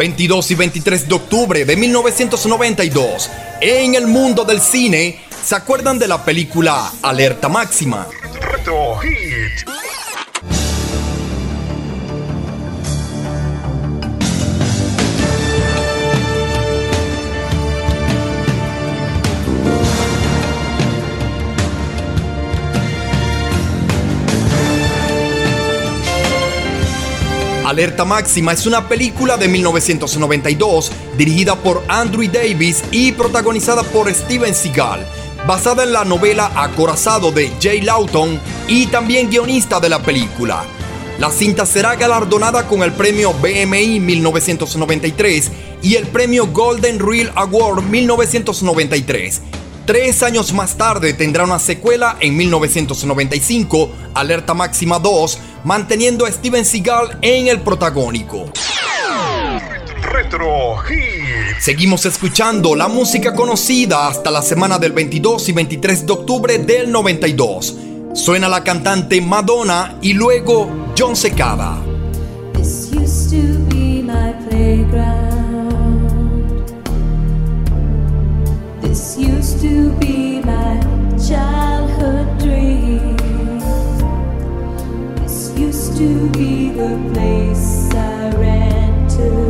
22 y 23 de octubre de 1992, en el mundo del cine, ¿se acuerdan de la película Alerta Máxima? Alerta Máxima es una película de 1992 dirigida por Andrew Davis y protagonizada por Steven Seagal, basada en la novela Acorazado de Jay Lawton y también guionista de la película. La cinta será galardonada con el premio BMI 1993 y el premio Golden Reel Award 1993. Tres años más tarde tendrá una secuela en 1995, Alerta Máxima 2, manteniendo a Steven Seagal en el protagónico. Retro Seguimos escuchando la música conocida hasta la semana del 22 y 23 de octubre del 92. Suena la cantante Madonna y luego John Secada. This used to be my. This used to be my child. to be the place I ran to.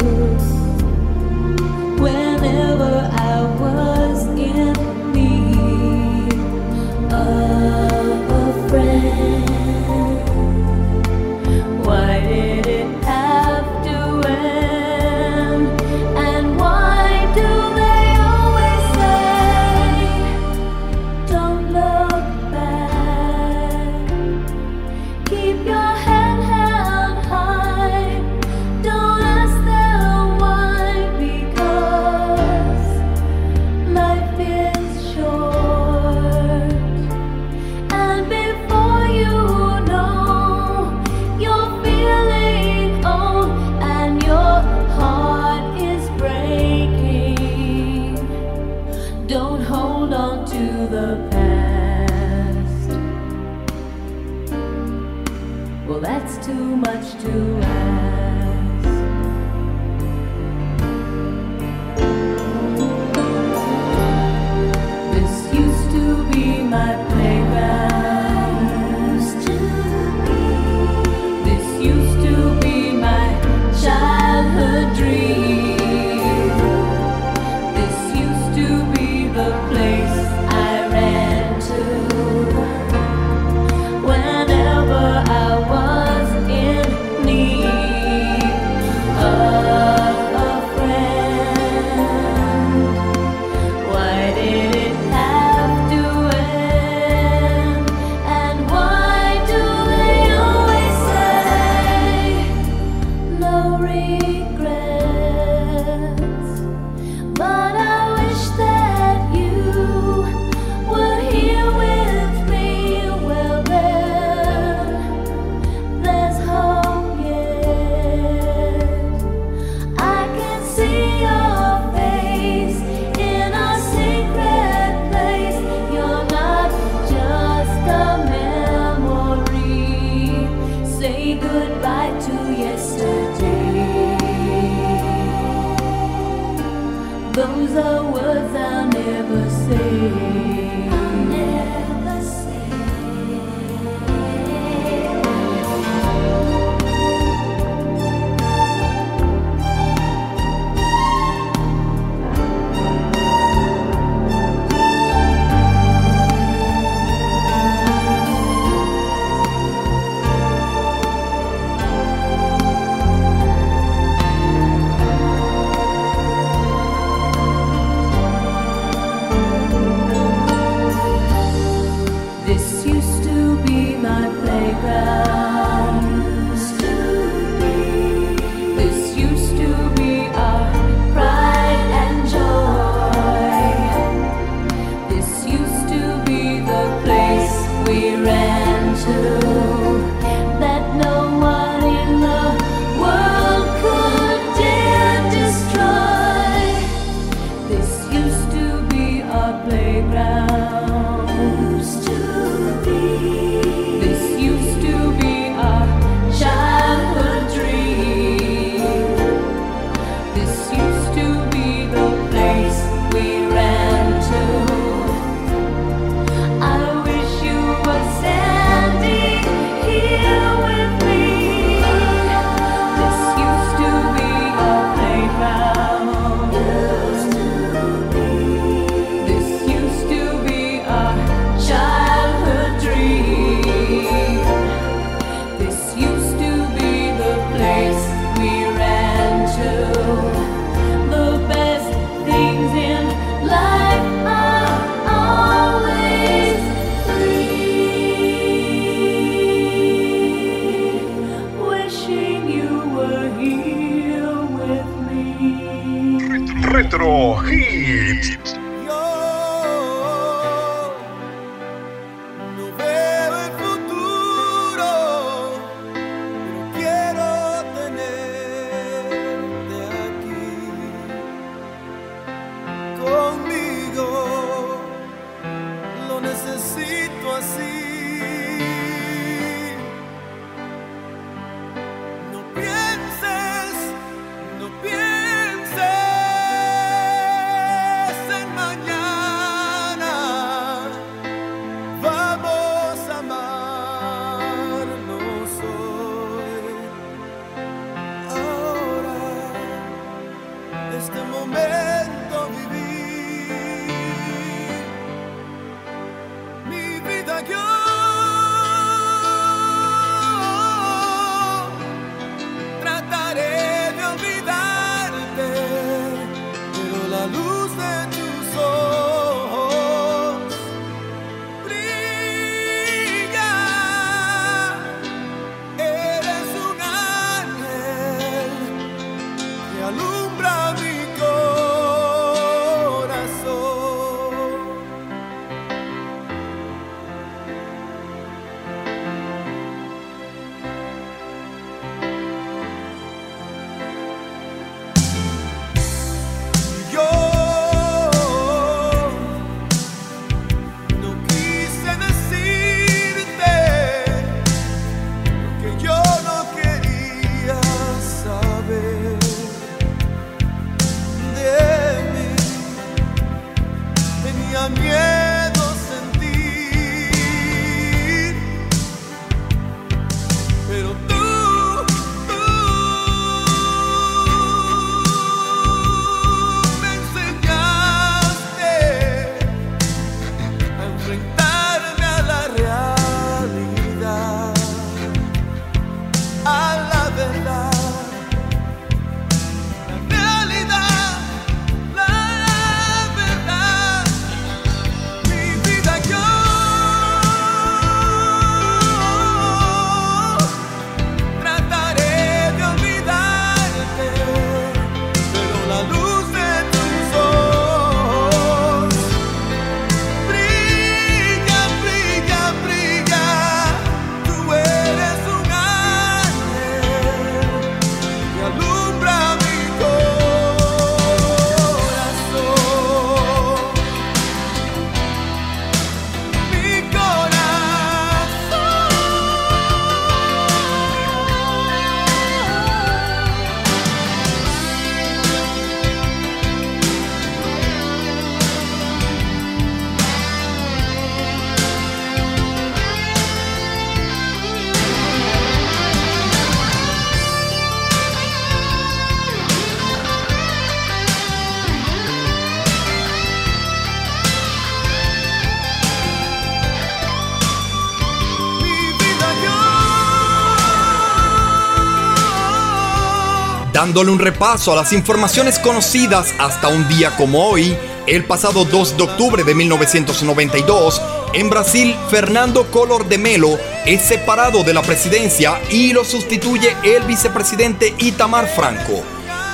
dándole un repaso a las informaciones conocidas hasta un día como hoy, el pasado 2 de octubre de 1992, en Brasil, Fernando Collor de Melo es separado de la presidencia y lo sustituye el vicepresidente Itamar Franco.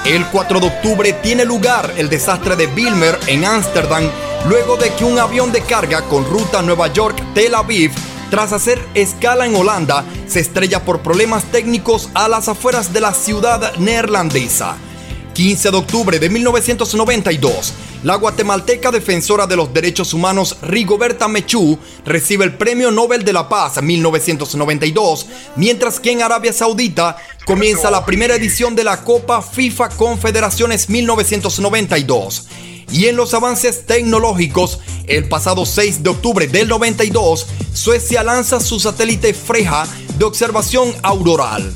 El 4 de octubre tiene lugar el desastre de Vilmer en Ámsterdam, luego de que un avión de carga con ruta Nueva York-Tel Aviv tras hacer escala en Holanda, se estrella por problemas técnicos a las afueras de la ciudad neerlandesa. 15 de octubre de 1992, la guatemalteca defensora de los derechos humanos Rigoberta Menchú recibe el Premio Nobel de la Paz 1992, mientras que en Arabia Saudita comienza la primera edición de la Copa FIFA Confederaciones 1992. Y en los avances tecnológicos, el pasado 6 de octubre del 92, Suecia lanza su satélite Freja de observación auroral.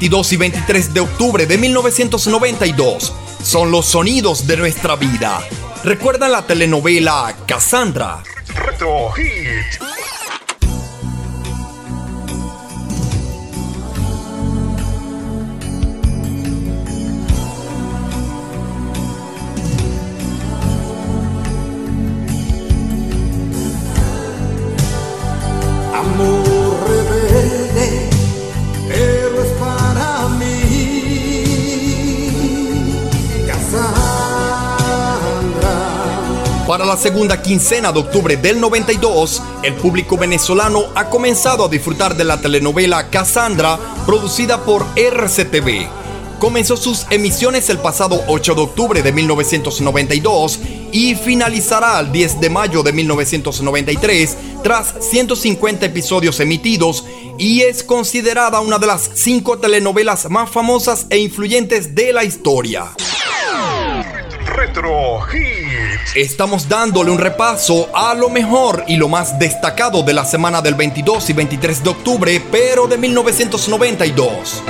22 y 23 de octubre de 1992 son los sonidos de nuestra vida. Recuerda la telenovela Cassandra. segunda quincena de octubre del 92, el público venezolano ha comenzado a disfrutar de la telenovela Cassandra, producida por RCTV. Comenzó sus emisiones el pasado 8 de octubre de 1992 y finalizará el 10 de mayo de 1993 tras 150 episodios emitidos y es considerada una de las cinco telenovelas más famosas e influyentes de la historia. Retro Hit. Estamos dándole un repaso a lo mejor y lo más destacado de la semana del 22 y 23 de octubre, pero de 1992.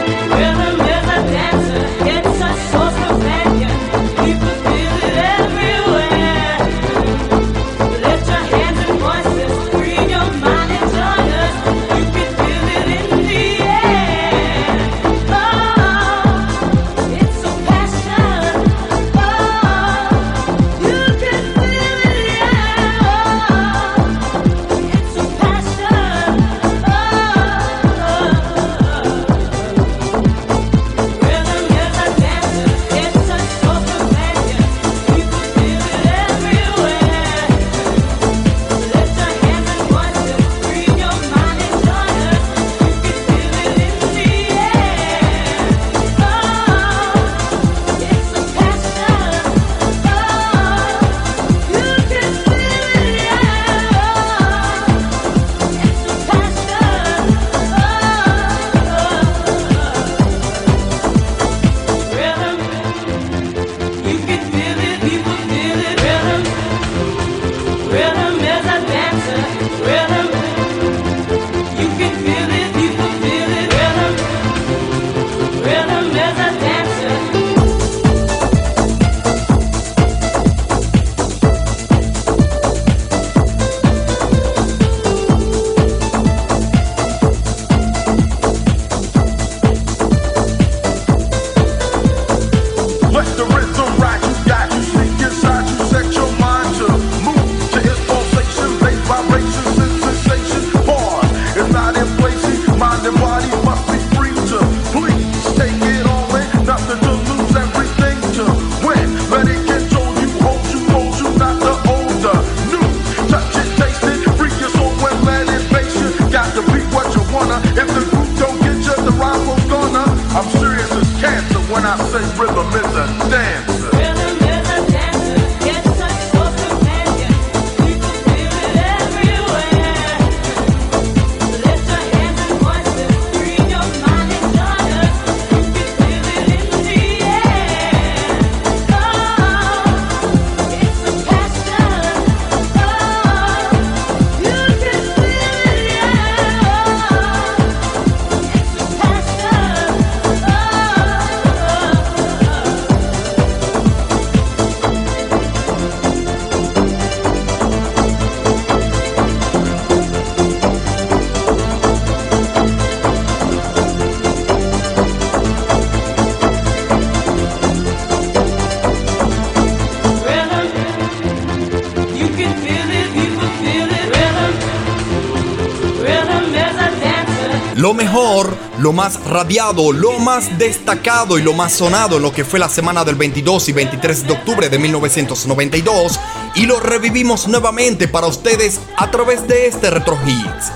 Más radiado, lo más destacado y lo más sonado en lo que fue la semana del 22 y 23 de octubre de 1992 y lo revivimos nuevamente para ustedes a través de este Retro Hits.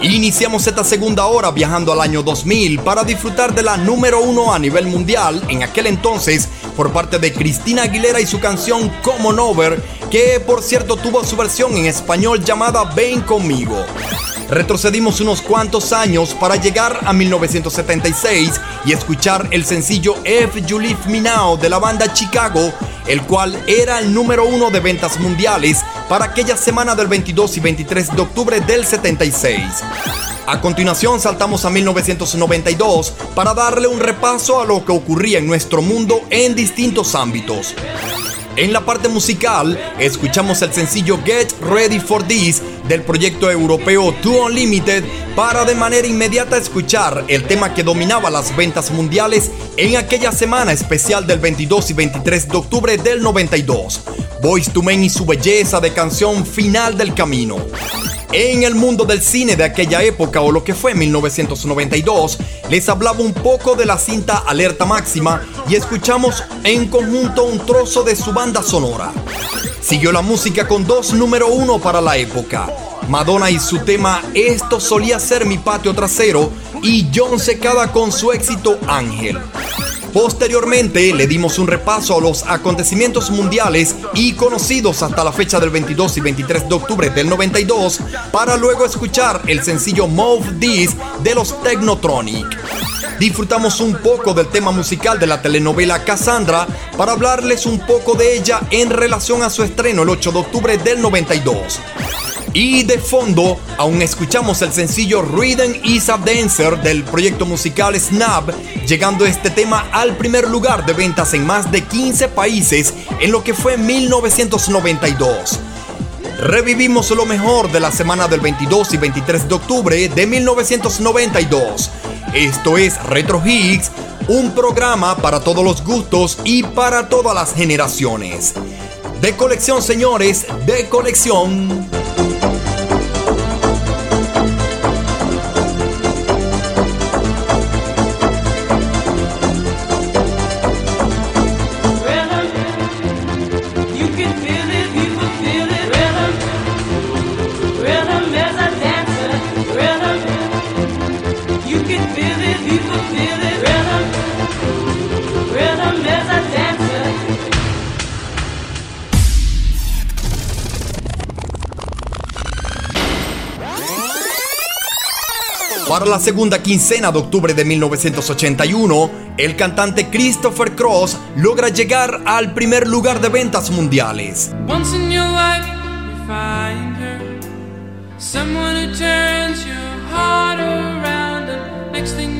Iniciamos esta segunda hora viajando al año 2000 para disfrutar de la número uno a nivel mundial en aquel entonces por parte de Cristina Aguilera y su canción Come On Over, que por cierto tuvo su versión en español llamada Ven conmigo. Retrocedimos unos cuantos años para llegar a 1976 y escuchar el sencillo If You Leave Me Now de la banda Chicago, el cual era el número uno de ventas mundiales para aquella semana del 22 y 23 de octubre del 76. A continuación saltamos a 1992 para darle un repaso a lo que ocurría en nuestro mundo en distintos ámbitos. En la parte musical, escuchamos el sencillo Get Ready for This del proyecto europeo Two Unlimited para de manera inmediata escuchar el tema que dominaba las ventas mundiales en aquella semana especial del 22 y 23 de octubre del 92. Boys to Men y su belleza de canción Final del Camino. En el mundo del cine de aquella época o lo que fue 1992, les hablaba un poco de la cinta Alerta Máxima y escuchamos en conjunto un trozo de su banda sonora. Siguió la música con dos número uno para la época. Madonna y su tema Esto solía ser mi patio trasero y John Secada con su éxito Ángel. Posteriormente le dimos un repaso a los acontecimientos mundiales y conocidos hasta la fecha del 22 y 23 de octubre del 92 para luego escuchar el sencillo Move This de los Technotronic. Disfrutamos un poco del tema musical de la telenovela Cassandra para hablarles un poco de ella en relación a su estreno el 8 de octubre del 92. Y de fondo, aún escuchamos el sencillo Rhythm is a Dancer del proyecto musical Snap, llegando este tema al primer lugar de ventas en más de 15 países en lo que fue 1992. Revivimos lo mejor de la semana del 22 y 23 de octubre de 1992. Esto es Retro Hits, un programa para todos los gustos y para todas las generaciones. De colección, señores, de colección. La segunda quincena de octubre de 1981, el cantante Christopher Cross logra llegar al primer lugar de ventas mundiales. Someone who turns your heart around, and next thing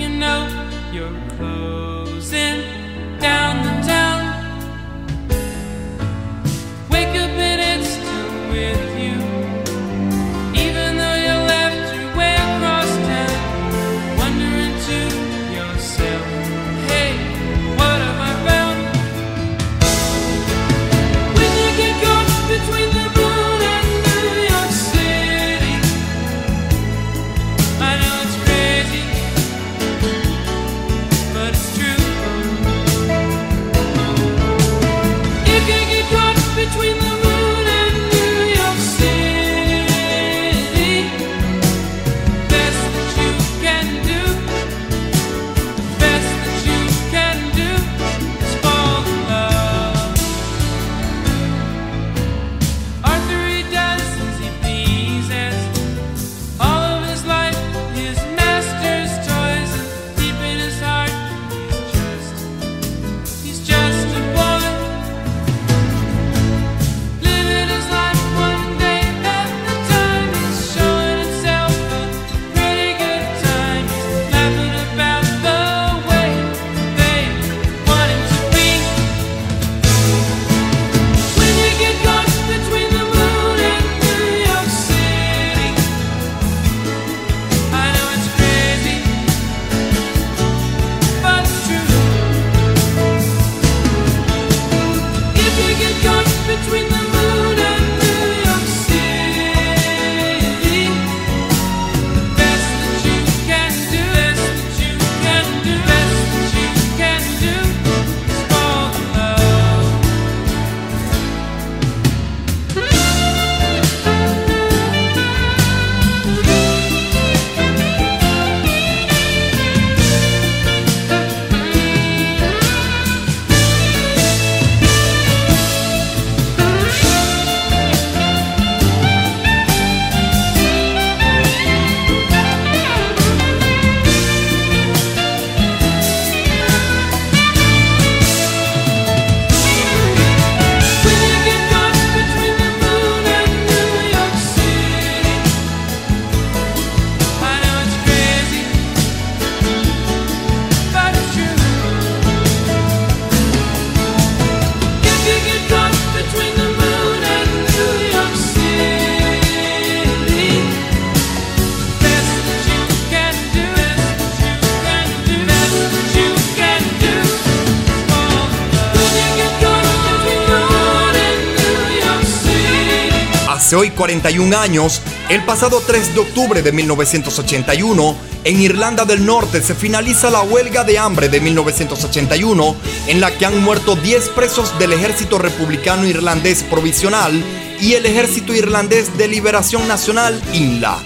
41 años, el pasado 3 de octubre de 1981, en Irlanda del Norte se finaliza la huelga de hambre de 1981, en la que han muerto 10 presos del Ejército Republicano Irlandés Provisional y el Ejército Irlandés de Liberación Nacional, INLA.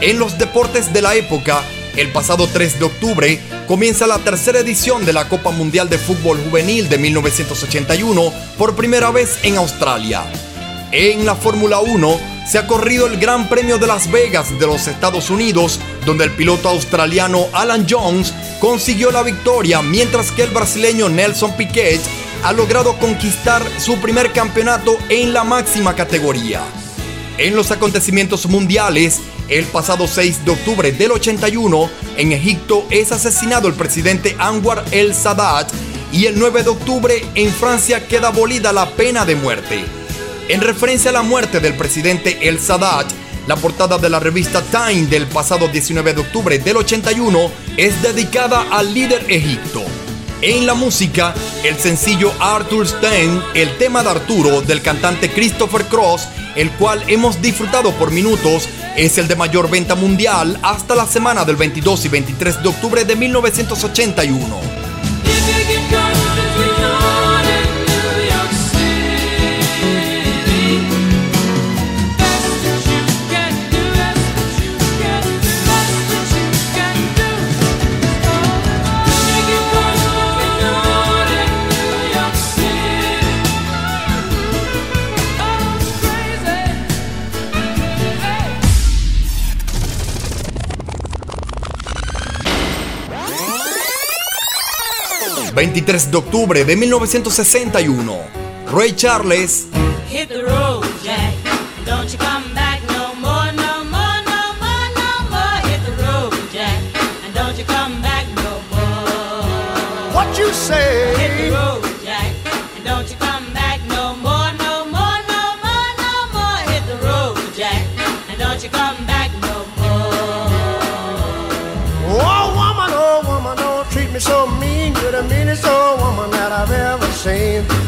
En los deportes de la época, el pasado 3 de octubre comienza la tercera edición de la Copa Mundial de Fútbol Juvenil de 1981 por primera vez en Australia. En la Fórmula 1 se ha corrido el Gran Premio de Las Vegas de los Estados Unidos, donde el piloto australiano Alan Jones consiguió la victoria, mientras que el brasileño Nelson Piquet ha logrado conquistar su primer campeonato en la máxima categoría. En los acontecimientos mundiales, el pasado 6 de octubre del 81, en Egipto es asesinado el presidente Anwar el Sadat y el 9 de octubre en Francia queda abolida la pena de muerte. En referencia a la muerte del presidente El Sadat, la portada de la revista Time del pasado 19 de octubre del 81 es dedicada al líder egipto. En la música, el sencillo Arthur Stein, el tema de Arturo del cantante Christopher Cross, el cual hemos disfrutado por minutos, es el de mayor venta mundial hasta la semana del 22 y 23 de octubre de 1981. ...23 de octubre de 1961... ...Ray Charles...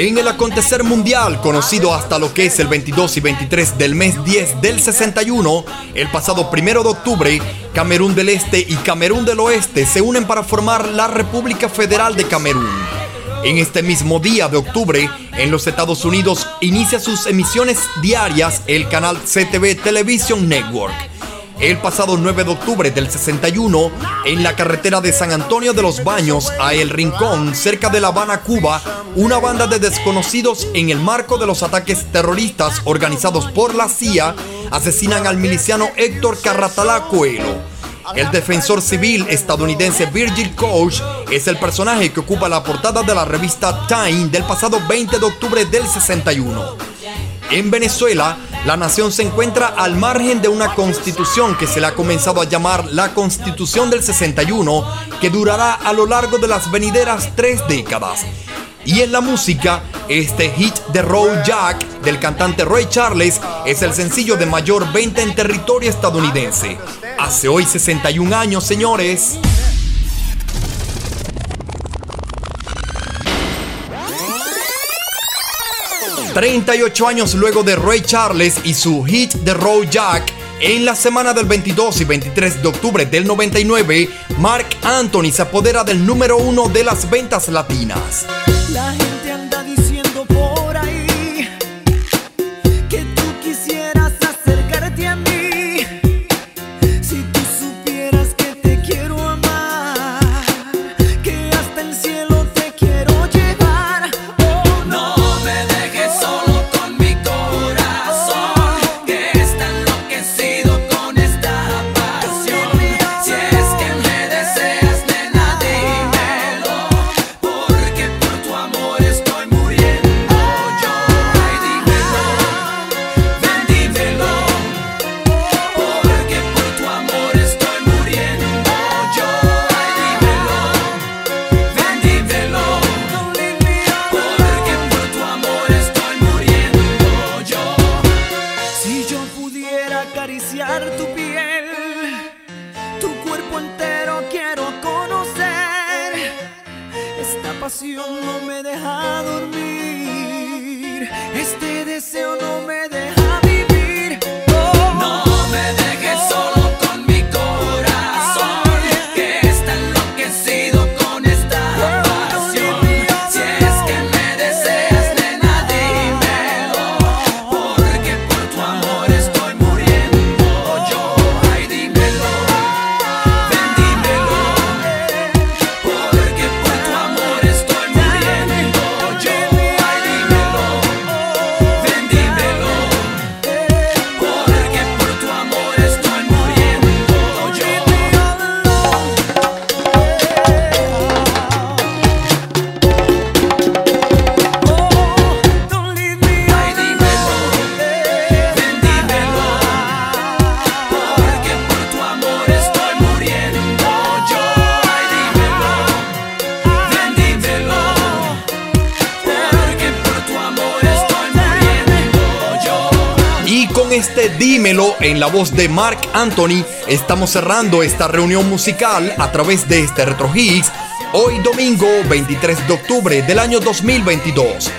En el acontecer mundial, conocido hasta lo que es el 22 y 23 del mes 10 del 61, el pasado 1 de octubre, Camerún del Este y Camerún del Oeste se unen para formar la República Federal de Camerún. En este mismo día de octubre, en los Estados Unidos, inicia sus emisiones diarias el canal CTV Television Network. El pasado 9 de octubre del 61, en la carretera de San Antonio de los Baños a El Rincón, cerca de La Habana, Cuba, una banda de desconocidos en el marco de los ataques terroristas organizados por la CIA asesinan al miliciano Héctor Carratalá Coelho. El defensor civil estadounidense Virgil Koch es el personaje que ocupa la portada de la revista Time del pasado 20 de octubre del 61. En Venezuela, la nación se encuentra al margen de una constitución que se le ha comenzado a llamar la Constitución del 61, que durará a lo largo de las venideras tres décadas. Y en la música, este hit de Road Jack del cantante Ray Charles es el sencillo de mayor venta en territorio estadounidense. Hace hoy 61 años, señores. ...38 años luego de Ray Charles y su hit de Road Jack... ...en la semana del 22 y 23 de octubre del 99... ...Mark Anthony se apodera del número uno de las ventas latinas. La voz de Mark Anthony, estamos cerrando esta reunión musical a través de este Retro Hits, hoy domingo 23 de octubre del año 2022.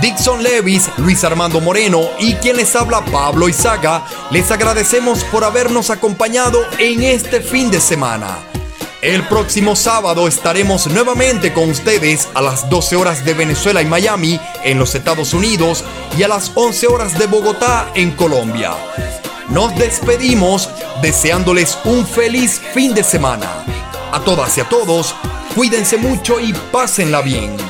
Dixon Levis, Luis Armando Moreno y quien les habla Pablo Izaga, les agradecemos por habernos acompañado en este fin de semana. El próximo sábado estaremos nuevamente con ustedes a las 12 horas de Venezuela y Miami en los Estados Unidos y a las 11 horas de Bogotá en Colombia. Nos despedimos deseándoles un feliz fin de semana. A todas y a todos, cuídense mucho y pásenla bien.